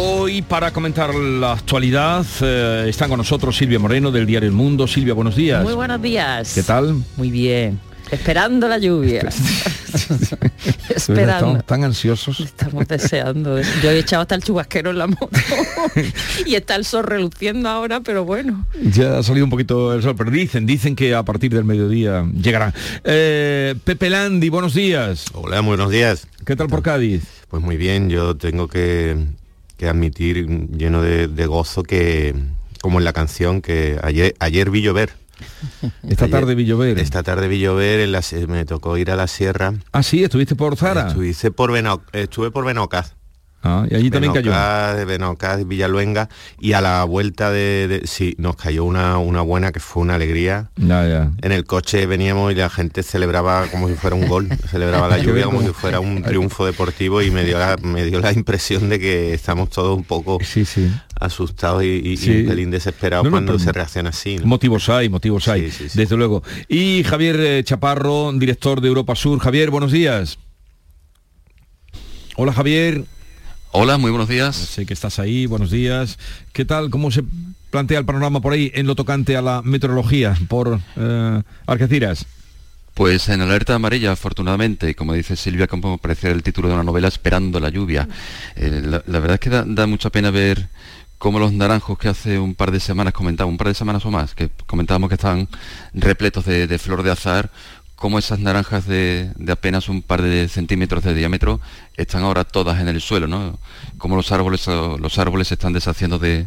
Hoy para comentar la actualidad eh, están con nosotros Silvia Moreno del diario El Mundo. Silvia, buenos días. Muy buenos días. ¿Qué tal? Muy bien. Esperando la lluvia. Esperando. Estamos tan ansiosos. Estamos deseando. Yo he echado hasta el chubasquero en la moto y está el sol reluciendo ahora, pero bueno. Ya ha salido un poquito el sol, pero dicen, dicen que a partir del mediodía llegará. Eh, Pepe Landi, buenos días. Hola, buenos días. ¿Qué tal por Cádiz? Pues muy bien, yo tengo que, que admitir lleno de, de gozo que, como en la canción, que ayer, ayer vi llover. Esta Ayer- tarde vi llover. Esta tarde vi llover, en la me tocó ir a la sierra. Ah, sí, estuviste por Zara. Estuve por, Beno- estuve por Benocaz. Ah, y allí también cayó. Benocaz, de Benocaz, Villaluenga y a la vuelta de, de- sí nos cayó una, una buena que fue una alegría Ya, ya. en el coche veníamos y la gente celebraba como si fuera un gol celebraba la lluvia como si fuera un triunfo deportivo y me dio la, me dio la impresión de que estamos todos un poco asustados y, y- y Sí. un pelín desesperados No, no, cuando se reacciona así. ¿no? Motivos hay, motivos hay, desde luego. Y Javier eh, Chaparro, director de Europa Sur. Javier, buenos días. Hola Javier. Hola, muy buenos días. Sé que estás ahí, buenos días. ¿Qué tal? ¿Cómo se plantea el panorama por ahí en lo tocante a la meteorología por eh, Algeciras? Pues en alerta amarilla, afortunadamente, como dice Silvia, como parecía el título de una novela, Esperando la lluvia. Eh, la, la verdad es que da, da mucha pena ver cómo los naranjos que hace un par de semanas comentaba, un par de semanas o más, que comentábamos que estaban repletos de, de flor de azar, cómo esas naranjas de, apenas un par de centímetros de diámetro están ahora todas en el suelo, ¿no? Cómo los árboles, los árboles se están deshaciendo de,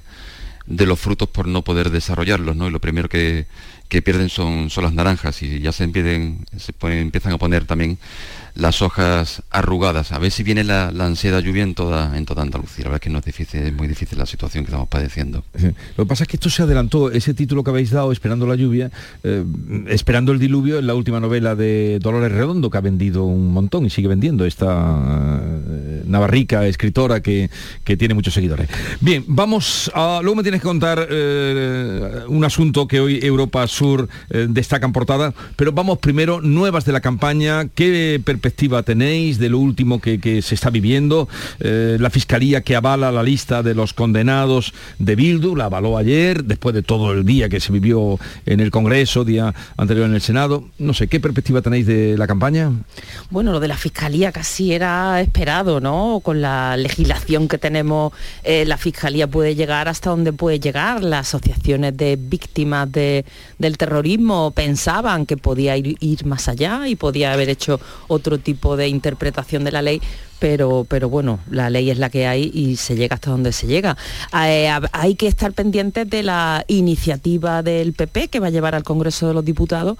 los frutos por no poder desarrollarlos, ¿no? Y lo primero que, pierden son, las naranjas y ya se, empiezan a poner también las hojas arrugadas. A ver si viene la, ansiedad lluvia en toda, en toda Andalucía. La verdad es que no es difícil, es muy difícil la situación que estamos padeciendo. Lo que pasa es que esto se adelantó, ese título que habéis dado, Esperando la lluvia, eh, Esperando el diluvio, en la última novela de Dolores Redondo, que ha vendido un montón y sigue vendiendo esta eh, navarrica escritora que, que tiene muchos seguidores. Bien, vamos a... Luego me tienes que contar eh, un asunto que hoy Europa Sur eh, destaca en portada, pero vamos primero, nuevas de la campaña, ¿qué perspectiva tenéis de lo último que, se está viviendo? Eh, la Fiscalía que avala la lista de los condenados de Bildu, la avaló ayer, después de todo el día que se vivió en el Congreso, día anterior en el Senado. No sé, ¿qué perspectiva tenéis de la campaña? Bueno, lo de la fiscalía casi era esperado, ¿no? Con la legislación que tenemos, eh, la fiscalía puede llegar hasta donde puede llegar. Las asociaciones de víctimas de- del terrorismo pensaban que podía ir más allá y podía haber hecho otro tipo de interpretación de la ley. Pero, pero bueno, la ley es la que hay y se llega hasta donde se llega. Eh, hay que estar pendientes de la iniciativa del PP que va a llevar al Congreso de los Diputados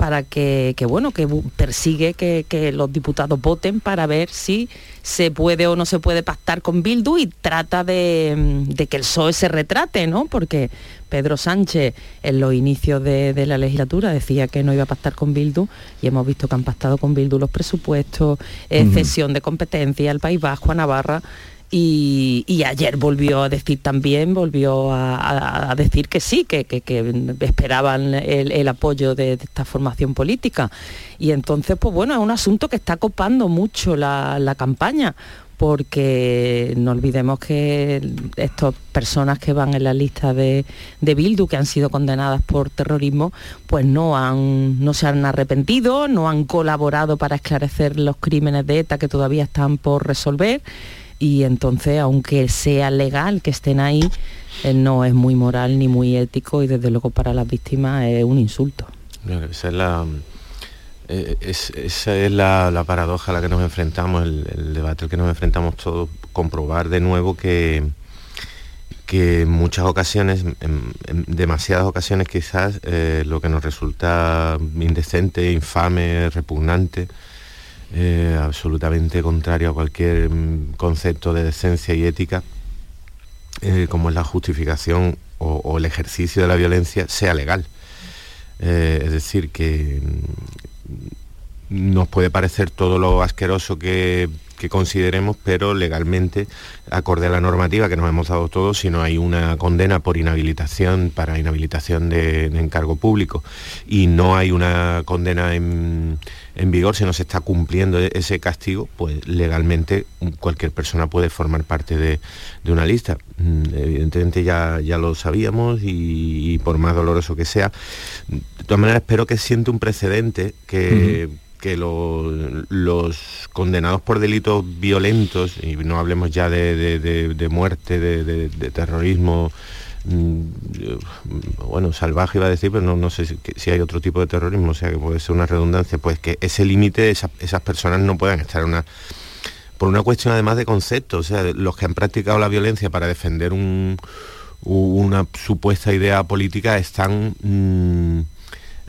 para que, que, bueno, que persigue que, que los diputados voten para ver si se puede o no se puede pactar con Bildu y trata de, mm, de que el PSOE se retrate, ¿no? Porque Pedro Sánchez en los inicios de, de la legislatura decía que no iba a pactar con Bildu y hemos visto que han pactado con Bildu los presupuestos, eh, cesión de competencia al País Vasco, a Navarra. Y, ayer volvió a decir también, volvió a, decir que sí, que, que- esperaban el, apoyo de, de esta formación política. Y entonces, pues bueno, es un asunto que está copando mucho la, la campaña, porque no olvidemos que estas personas que van en la lista de, de Bildu, que han sido condenadas por terrorismo, pues no, han, no se han arrepentido, no han colaborado para esclarecer los crímenes de ETA que todavía están por resolver y entonces aunque sea legal que estén ahí, eh, no es muy moral ni muy ético y desde luego para las víctimas es un insulto. Esa es la, eh, es- esa es la, la paradoja a la que nos enfrentamos, el, debate al que nos enfrentamos todos, comprobar de nuevo que, que en muchas ocasiones, en demasiadas ocasiones quizás, eh, lo que nos resulta indecente, infame, repugnante, eh, absolutamente contrario a cualquier mm, concepto de decencia y ética, eh, como es la justificación o, el ejercicio de la violencia, sea legal. Eh, es decir, que mm, nos puede parecer todo lo asqueroso que, que consideremos, pero legalmente, acorde a la normativa que nos hemos dado todos, si no hay una condena por inhabilitación, para inhabilitación de, de encargo público, y no hay una condena en, en vigor, si no se está cumpliendo e- ese castigo, pues legalmente mm, cualquier persona puede formar parte de, de una lista. Mm, Evidentemente ya, ya lo sabíamos y, y por más doloroso que sea, de todas maneras espero que siente un precedente que, que lo- los condenados por delitos violentos, y no hablemos ya de, muerte, de, terrorismo, mm, bueno, salvaje iba a decir, pero no, no sé si, hay otro tipo de terrorismo, o sea que puede ser una redundancia, pues que ese límite, esa- esas personas no puedan estar en una por una cuestión además de concepto, o sea, los que han practicado la violencia para defender un- una supuesta idea política están mm,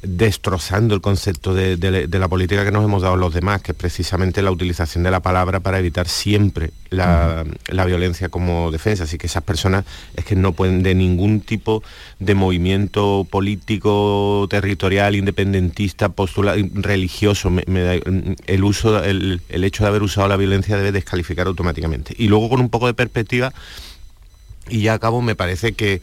destrozando el concepto de, de- de la política que nos hemos dado los demás, que es precisamente la utilización de la palabra para evitar siempre la, la violencia como defensa. Así que esas personas es que no pueden de ningún tipo de movimiento político, territorial, independentista, postula, religioso, me- me da- el uso, el, el hecho de haber usado la violencia debe descalificar automáticamente. Y luego con un poco de perspectiva, Y ya a cabo me parece que,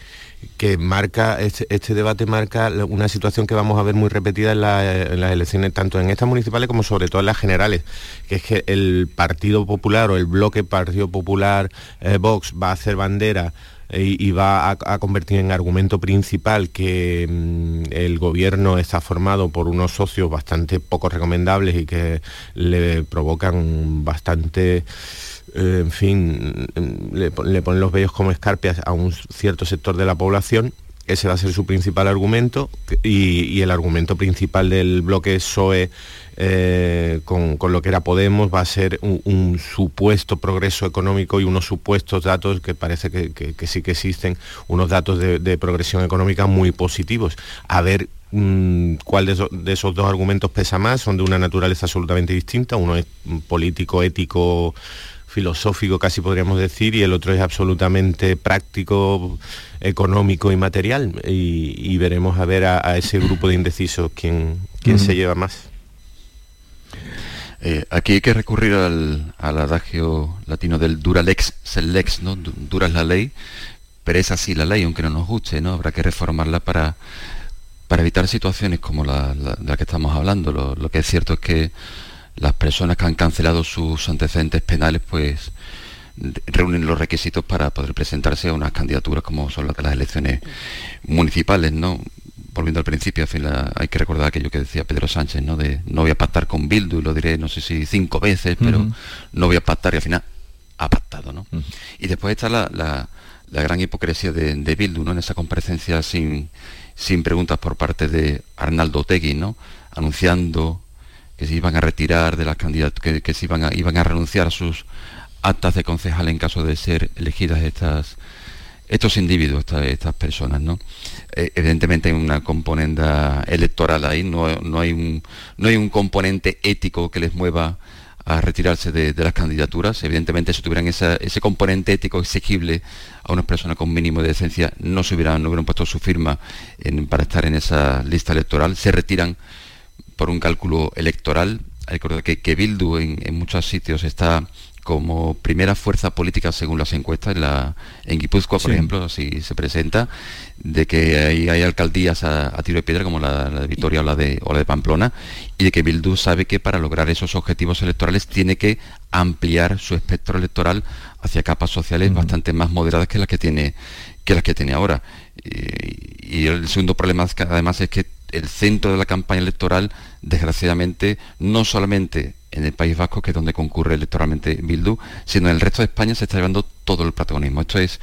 que marca, este, este, debate marca una situación que vamos a ver muy repetida en, las elecciones, tanto en estas municipales como sobre todo en las generales, que es que el Partido Popular o el bloque Partido Popular eh, Vox va a hacer bandera eh, y, va a, convertir en argumento principal que mm, el gobierno está formado por unos socios bastante poco recomendables y que le provocan bastante eh, en fin, le, ponen los vellos como escarpias a un cierto sector de la población. Ese va a ser su principal argumento y, el argumento principal del bloque PSOE eh, con, lo que era Podemos va a ser un, supuesto progreso económico y unos supuestos datos que parece que, sí que existen, unos datos de, progresión económica muy positivos. A ver mm, cuál de, de, esos dos argumentos pesa más, son de una naturaleza absolutamente distinta, uno es político, ético, filosófico casi podríamos decir y el otro es absolutamente práctico, económico y material y, veremos a ver a, ese grupo de indecisos quién, quién se lleva más. Eh, aquí hay que recurrir al, adagio latino del dura lex sed lex, ¿no? Dura es la ley, pero es así la ley, aunque no nos guste, ¿no? Habrá que reformarla para, para evitar situaciones como la, de la que estamos hablando. lo, que es cierto es que las personas que han cancelado sus antecedentes penales pues reúnen los requisitos para poder presentarse a unas candidaturas como son las de las elecciones municipales, ¿no? Volviendo al principio, hay que recordar aquello que decía Pedro Sánchez, ¿no? De no voy a pactar con Bildu, y lo diré no sé si cinco veces, pero no voy a pactar y al final ha pactado, ¿no? Y después está la, gran hipocresía de, Bildu, ¿no? En esa comparecencia sin, sin preguntas por parte de Arnaldo Tegui, ¿no? Anunciando que se iban a retirar de las candidaturas, que, se iban a, iban a renunciar a sus actas de concejal en caso de ser elegidas estas estos individuos, estas, personas, ¿no? Eh, evidentemente hay una componente electoral ahí, no, hay un, no hay un componente ético que les mueva a retirarse de, las candidaturas. Evidentemente, si tuvieran ese componente ético exigible a unas personas con mínimo de decencia, no se hubieran, no hubieran puesto su firma para estar en esa lista electoral. Se retiran por un cálculo electoral. Hay que que, Bildu en, muchos sitios está como primera fuerza política según las encuestas, en, la, en Guipúzcoa, por ejemplo, así se presenta, de que hay, hay alcaldías a, tiro de piedra como la, de Vitoria o la de, o la de Pamplona, y de que Bildu sabe que para lograr esos objetivos electorales tiene que ampliar su espectro electoral hacia capas sociales bastante más moderadas que las que tiene, que las que tiene ahora. Y, y el segundo problema además es que el centro de la campaña electoral, desgraciadamente, no solamente en el País Vasco, que es donde concurre electoralmente Bildu, sino en el resto de España se está llevando todo el protagonismo. Esto es,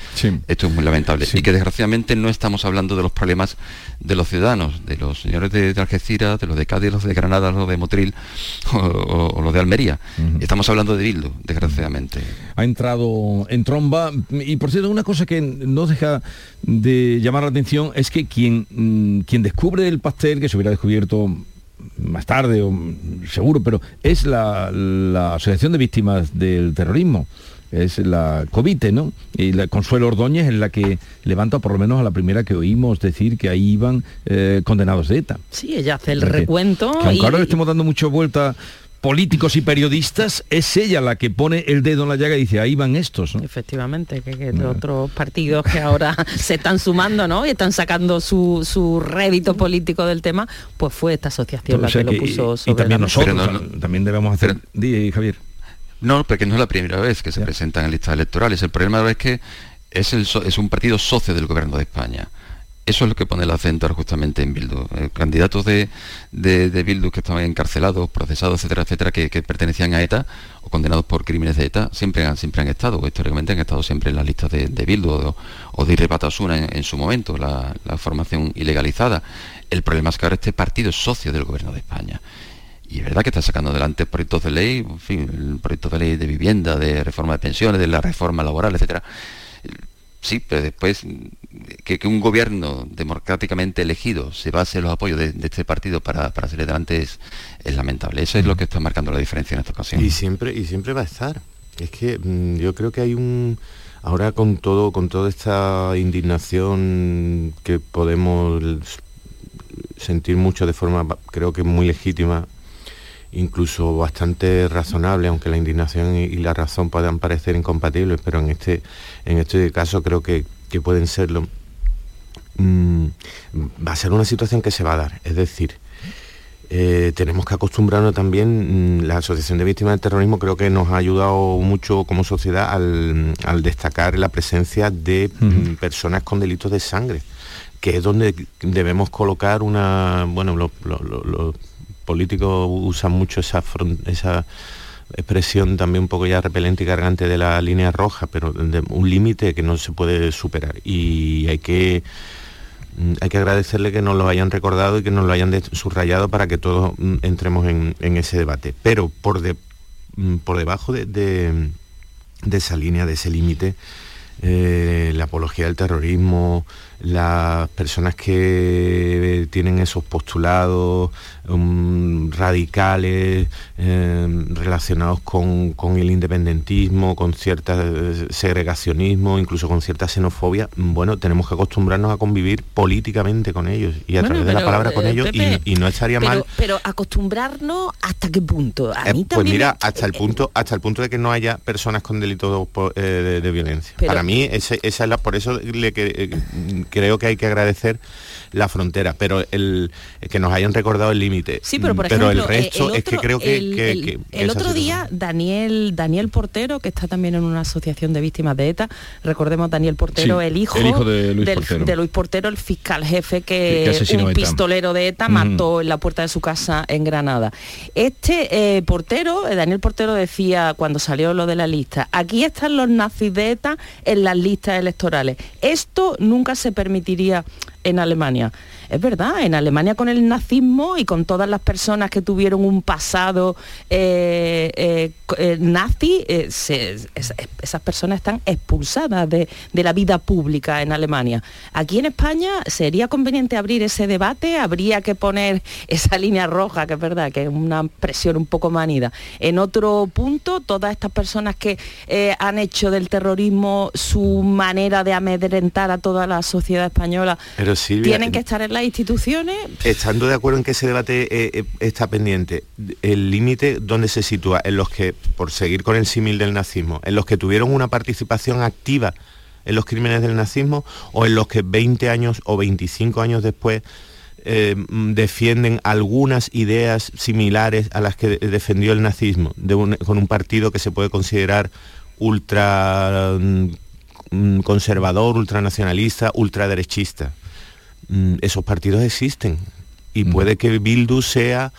esto es muy lamentable. Y que desgraciadamente no estamos hablando de los problemas de los ciudadanos, de los señores de, Algeciras, de los de Cádiz, los de Granada, los de Motril o, los de Almería. Estamos hablando de Bildu, desgraciadamente. Ha entrado en tromba. Y por cierto, una cosa que no deja de llamar la atención es que quien, mm, quien descubre el pastel, que se hubiera descubierto más tarde, o, seguro, pero es la, Asociación de Víctimas del Terrorismo es la COVITE, ¿no? Y la Consuelo Ordóñez es la que levanta por lo menos a la primera que oímos decir que ahí iban eh, condenados de ETA. Sí, ella hace el recuento. Que, ahora le estemos dando mucha vuelta políticos y periodistas, es ella la que pone el dedo en la llaga y dice, ahí van estos. Efectivamente, que, de otros partidos que ahora se están sumando ¿no? y están sacando su, su rédito político del tema, pues fue esta asociación la que, lo puso sobre y, también nosotros también debemos hacer... Javier. No, porque no es la primera vez que se presentan en listas electorales. El problema es que es, el, es un partido socio del gobierno de España. Eso es lo que pone el acento justamente en Bildu. Eh, candidatos de, de, Bildu que estaban encarcelados, procesados, etcétera, etcétera, que, pertenecían a ETA o condenados por crímenes de ETA, siempre han, siempre han estado, históricamente han estado siempre en las listas de, Bildu o, de Irre en, su momento, la, formación ilegalizada. El problema es que ahora este partido es socio del gobierno de España. Y es verdad que está sacando adelante proyectos de ley, en fin, el proyecto de ley de vivienda, de reforma de pensiones, de la reforma laboral, etcétera Sí, pero después que, un gobierno democráticamente elegido se base en los apoyos de, este partido para, para salir adelante es, lamentable. Eso es lo que está marcando la diferencia en esta ocasión. Y siempre, y siempre va a estar. Es que mm, yo creo que hay un ahora con todo, con toda esta indignación que podemos sentir mucho de forma creo que muy legítima incluso bastante razonable, aunque la indignación y, la razón puedan parecer incompatibles, pero en este, en este caso creo que, pueden serlo. Mm, va a ser una situación que se va a dar, es decir, eh, tenemos que acostumbrarnos también, mm, la Asociación de Víctimas del Terrorismo creo que nos ha ayudado mucho como sociedad al, destacar la presencia de mm, personas con delitos de sangre, que es donde debemos colocar una, bueno, los políticos usan mucho esa, esa expresión también un poco ya repelente y cargante de la línea roja, pero de un límite que no se puede superar y hay que mm, hay que agradecerle que nos lo hayan recordado y que nos lo hayan subrayado para que todos mm, entremos en, ese debate. Pero por, mm, por debajo de, esa línea, de ese límite, eh, la apología del terrorismo, las personas que tienen esos postulados um, radicales eh, relacionados con, el independentismo, con cierto segregacionismo, incluso con cierta xenofobia, bueno, tenemos que acostumbrarnos a convivir políticamente con ellos y a través de la palabra con eh, ellos y, no estaría mal. Pero acostumbrarnos hasta qué punto? A mí pues mira, hasta el punto, hasta el punto de que no haya personas con delitos de, violencia. Para mí, esa es la, por eso le que creo que hay que agradecer la frontera, pero el, que nos hayan recordado el límite. Sí, pero por ejemplo, el resto es que creo que... El, otro día, Daniel, Daniel Portero, que está también en una asociación de víctimas de ETA, recordemos Daniel Portero, el, hijo de, Luis Portero. el fiscal jefe que, un pistolero de ETA mató en la puerta de su casa en Granada. Este eh, Portero, eh, Daniel Portero decía cuando salió lo de la lista, aquí están los nazis de ETA en las listas electorales. Esto nunca se permitiría en Alemania. Es verdad, en Alemania con el nazismo y con todas las personas que tuvieron un pasado eh, eh, eh, nazi, esas personas están expulsadas de, la vida pública en Alemania. Aquí en España sería conveniente abrir ese debate, habría que poner esa línea roja, que es verdad, que es una presión un poco manida. En otro punto, todas estas personas que han hecho del terrorismo su manera de amedrentar a toda la sociedad española, tienen que estar en las instituciones. Estando de acuerdo en que ese debate eh, eh, está pendiente, el límite dónde se sitúa, en los que, por seguir con el símil del nazismo, en los que tuvieron una participación activa en los crímenes del nazismo o en los que 20 años o 25 años después eh, defienden algunas ideas similares a las que defendió el nazismo, con un partido que se puede considerar ultra mm, conservador, ultranacionalista, ultraderechista. Mm, esos partidos existen. Y puede que Bildu sea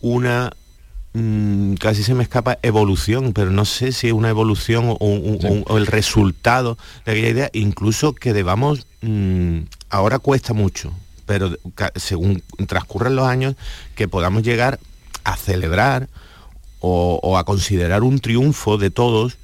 una mm, casi se me escapa evolución, pero no sé si es una evolución o, el resultado de aquella idea, incluso que debamos, mm, ahora cuesta mucho, pero según transcurren los años, que podamos llegar a celebrar o a considerar un triunfo de todos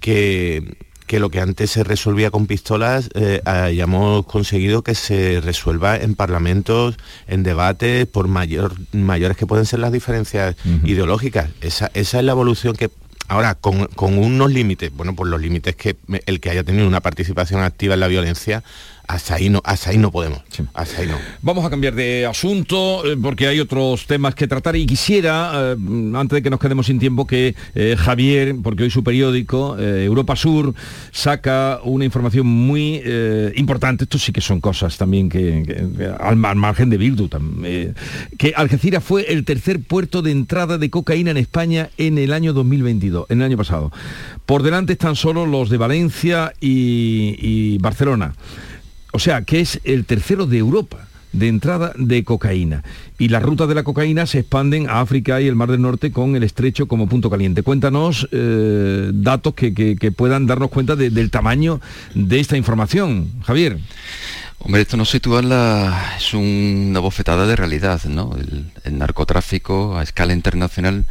que que lo que antes se resolvía con pistolas, eh, hayamos conseguido que se resuelva en parlamentos, en debates, por mayor, mayores que pueden ser las diferencias ideológicas. Esa, esa es la evolución que Ahora, con, con, unos límites, bueno, pues los límites que el que haya tenido una participación activa en la violencia hasta ahí no, hasta ahí no podemos. Hasta ahí no. Vamos a cambiar de asunto eh, porque hay otros temas que tratar y quisiera, eh, antes de que nos quedemos sin tiempo, que eh, Javier, porque hoy su periódico, Europa Sur, saca una información muy importante. Esto sí que son cosas también que, al, margen de Bildu, que Algeciras fue el tercer puerto de entrada de cocaína en España en el año 2022, en el año pasado. Por delante están solo los de Valencia y Barcelona o sea, que es el tercero de Europa de entrada de cocaína. Y las rutas de la cocaína se expanden a África y el Mar del Norte con el estrecho como punto caliente. Cuéntanos eh, datos que, puedan darnos cuenta del tamaño de esta información. Javier. Hombre, esto nos sitúa en la... es una bofetada de realidad, ¿no? el narcotráfico a escala internacional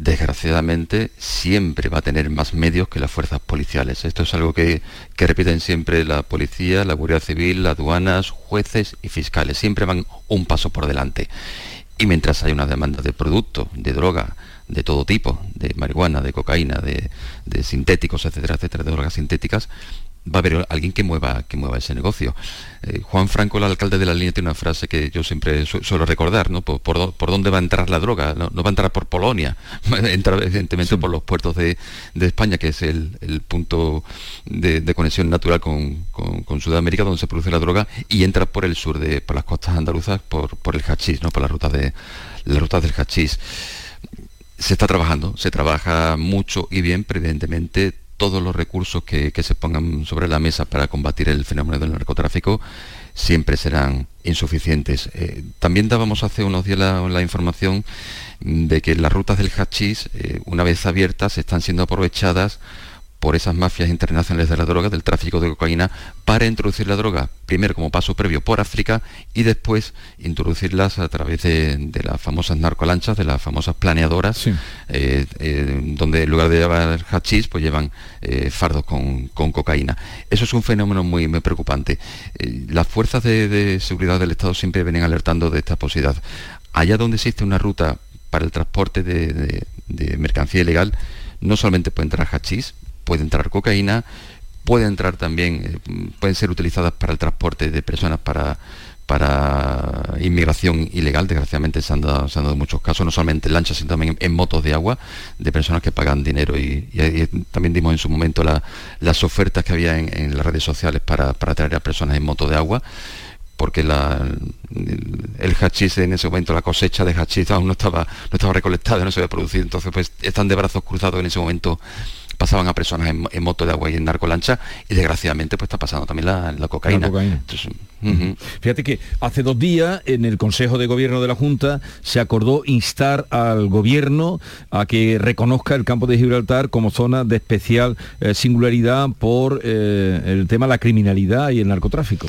desgraciadamente siempre va a tener más medios que las fuerzas policiales. Esto es algo que, repiten siempre la policía, la Guardia Civil, las aduanas, jueces y fiscales. Siempre van un paso por delante. Y mientras hay una demanda de productos, de droga, de todo tipo, de marihuana, de cocaína, de, de sintéticos, etcétera, etcétera, de drogas sintéticas, va a haber alguien que mueva, que mueva ese negocio. Eh, Juan Franco, el alcalde de la línea, tiene una frase que yo siempre suelo recordar, ¿no? Por, dónde va a entrar la droga? No, va a entrar por Polonia, va a entrar evidentemente por los puertos de, España, que es el, punto de, conexión natural con, Sudamérica, donde se produce la droga, y entra por el sur, de, por las costas andaluzas, por, el hachís, ¿no? por las rutas de las rutas del hachís. Se está trabajando, se trabaja mucho y bien, pero evidentemente todos los recursos que, se pongan sobre la mesa para combatir el fenómeno del narcotráfico siempre serán insuficientes. Eh, también dábamos hace unos días la, información de que las rutas del hachís, eh, una vez abiertas, están siendo aprovechadas por esas mafias internacionales de la droga, del tráfico de cocaína, para introducir la droga, primero como paso previo por África y después introducirlas a través de, las famosas narcolanchas, de las famosas planeadoras, eh, eh, donde en lugar de llevar hachís, pues llevan eh, fardos con, cocaína. Eso es un fenómeno muy, preocupante. las fuerzas de, seguridad del Estado siempre vienen alertando de esta posibilidad. Allá donde existe una ruta para el transporte de, de mercancía ilegal, no solamente puede entrar hachís, puede entrar cocaína, puede entrar también, eh, pueden ser utilizadas para el transporte de personas para, para inmigración ilegal, desgraciadamente se han, dado, muchos casos, no solamente en lanchas, sino también en, motos de agua, de personas que pagan dinero. Y, también dimos en su momento las ofertas que había en, las redes sociales para, para traer a personas en moto de agua porque el hachís en ese momento, la cosecha de hachís aún no estaba, no estaba recolectada, no se había producido, entonces pues están de brazos cruzados en ese momento pasaban a personas en, moto de agua y en narcolancha y desgraciadamente pues está pasando también la, cocaína. Fíjate que hace dos días en el Consejo de Gobierno de la Junta se acordó instar al gobierno a que reconozca el campo de Gibraltar como zona de especial eh, singularidad por eh, el tema de la criminalidad y el narcotráfico.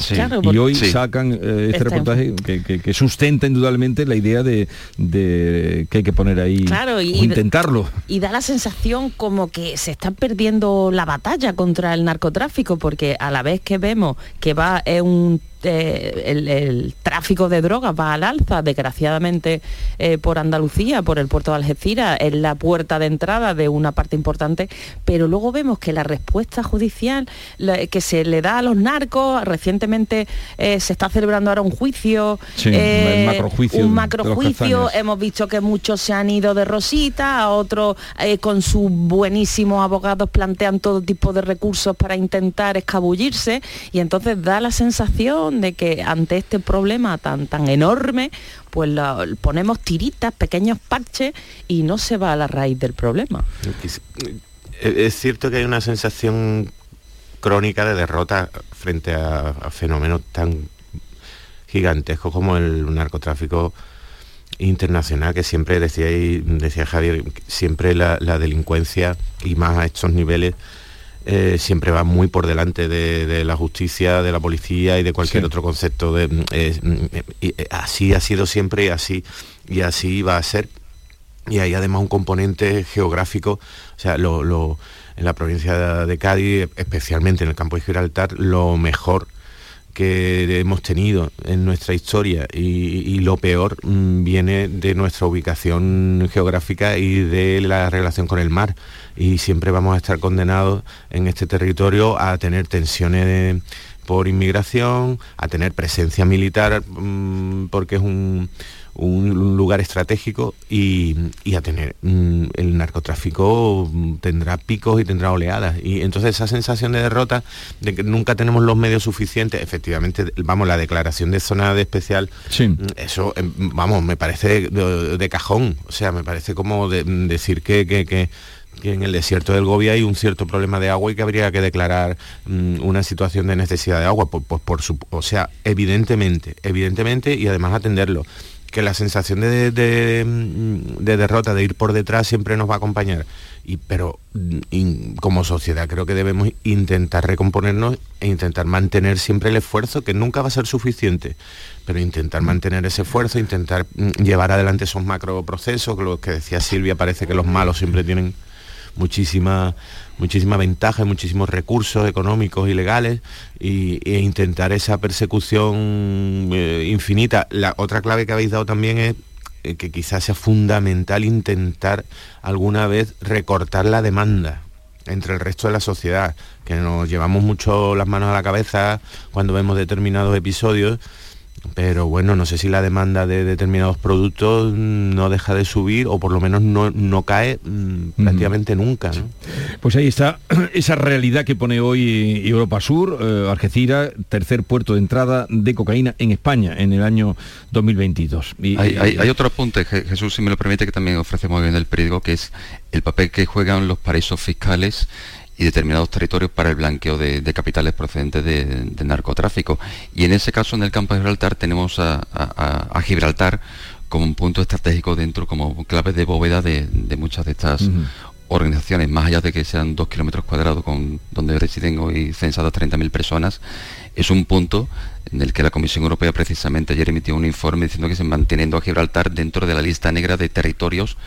y hoy sacan eh, este reportaje que, sustenta indudablemente la idea de, que hay que poner ahí o intentarlo. Y da la sensación como que se están perdiendo la batalla contra el narcotráfico porque a la vez que vemos que va es un eh, el, tráfico de drogas va al alza, desgraciadamente eh, por Andalucía, por el puerto de Algeciras, es la puerta de entrada de una parte importante, pero luego vemos que la respuesta judicial que se le da a los narcos, recientemente eh, se está celebrando ahora un juicio, un macrojuicio, hemos visto que muchos se han ido de rosita, a otros con sus buenísimos abogados plantean todo tipo de recursos para intentar escabullirse y entonces da la sensación de que ante este problema tan, tan enorme, pues ponemos tiritas, pequeños parches y no se va a la raíz del problema. Es cierto que hay una sensación crónica de derrota frente a, fenómenos tan gigantescos como el narcotráfico internacional que siempre decía decía Javier siempre la, la, delincuencia y más a estos niveles eh, siempre va muy por delante de, la justicia, de la policía y de cualquier otro concepto. De, mm, mm, eh, así ha sido siempre y así, y así va a ser. Y hay además un componente geográfico, o sea, en la provincia de Cádiz, especialmente en el campo de Gibraltar, lo mejor que hemos tenido en nuestra historia y, lo peor mm, viene de nuestra ubicación geográfica y de la relación con el mar. Y siempre vamos a estar condenados en este territorio a tener tensiones por inmigración, a tener presencia militar mm, porque es un un lugar estratégico y, a tener mm, el narcotráfico mm, tendrá picos y tendrá oleadas. Y entonces esa sensación de derrota de que nunca tenemos los medios suficientes efectivamente vamos la declaración de zona de especial mm, eso em, vamos me parece de, cajón. O sea me parece como decir que, que, en el desierto del Gobi hay un cierto problema de agua y que habría que declarar una situación de necesidad de agua, pues, pues por su, o sea, evidentemente, evidentemente y además atenderlo que la sensación de, derrota, de ir por detrás, siempre nos va a acompañar. Y, pero mm, como sociedad creo que debemos intentar recomponernos e intentar mantener siempre el esfuerzo, que nunca va a ser suficiente, pero intentar mantener ese esfuerzo, intentar mm, llevar adelante esos macro procesos, lo que decía Silvia, parece que los malos siempre tienen muchísima muchísima ventaja, muchísimos recursos económicos y legales e intentar esa persecución eh, infinita. La otra clave que habéis dado también es eh, que quizás sea fundamental intentar alguna vez recortar la demanda entre el resto de la sociedad, que nos llevamos mucho las manos a la cabeza cuando vemos determinados episodios pero bueno, no sé si la demanda de determinados productos no deja de subir o por lo menos no, cae mm, prácticamente nunca. Pues ahí está esa realidad que pone hoy Europa Sur, eh, Algeciras, tercer puerto de entrada de cocaína en España en el año 2022. Y, hay, hay, otro apunte, Jesús, si me lo permite, que también ofrecemos en el periódico, que es el papel que juegan los paraísos fiscales y determinados territorios para el blanqueo de, capitales procedentes de, narcotráfico. Y en ese caso, en el campo de Gibraltar, tenemos a, Gibraltar como un punto estratégico dentro, como clave de bóveda de, muchas de estas organizaciones, más allá de que sean dos kilómetros cuadrados con donde residen hoy censadas 30.000 personas, es un punto en el que la Comisión Europea precisamente ayer emitió un informe diciendo que se manteniendo a Gibraltar dentro de la lista negra de territorios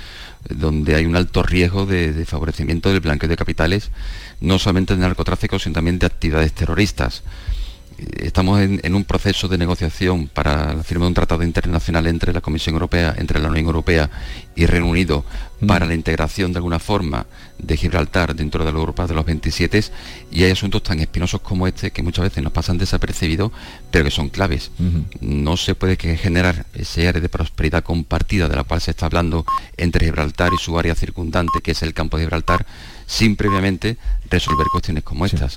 donde hay un alto riesgo de, favorecimiento del blanqueo de capitales, no solamente de narcotráfico, sino también de actividades terroristas. Estamos en, un proceso de negociación para la firma de un tratado internacional entre la Comisión Europea, entre la Unión Europea y Reino Unido mm. para la integración de alguna forma de Gibraltar dentro de la Europa de los 27 y hay asuntos tan espinosos como este que muchas veces nos pasan desapercibidos pero que son claves. No se puede generar ese área de prosperidad compartida de la cual se está hablando entre Gibraltar y su área circundante que es el campo de Gibraltar sin previamente resolver cuestiones como estas.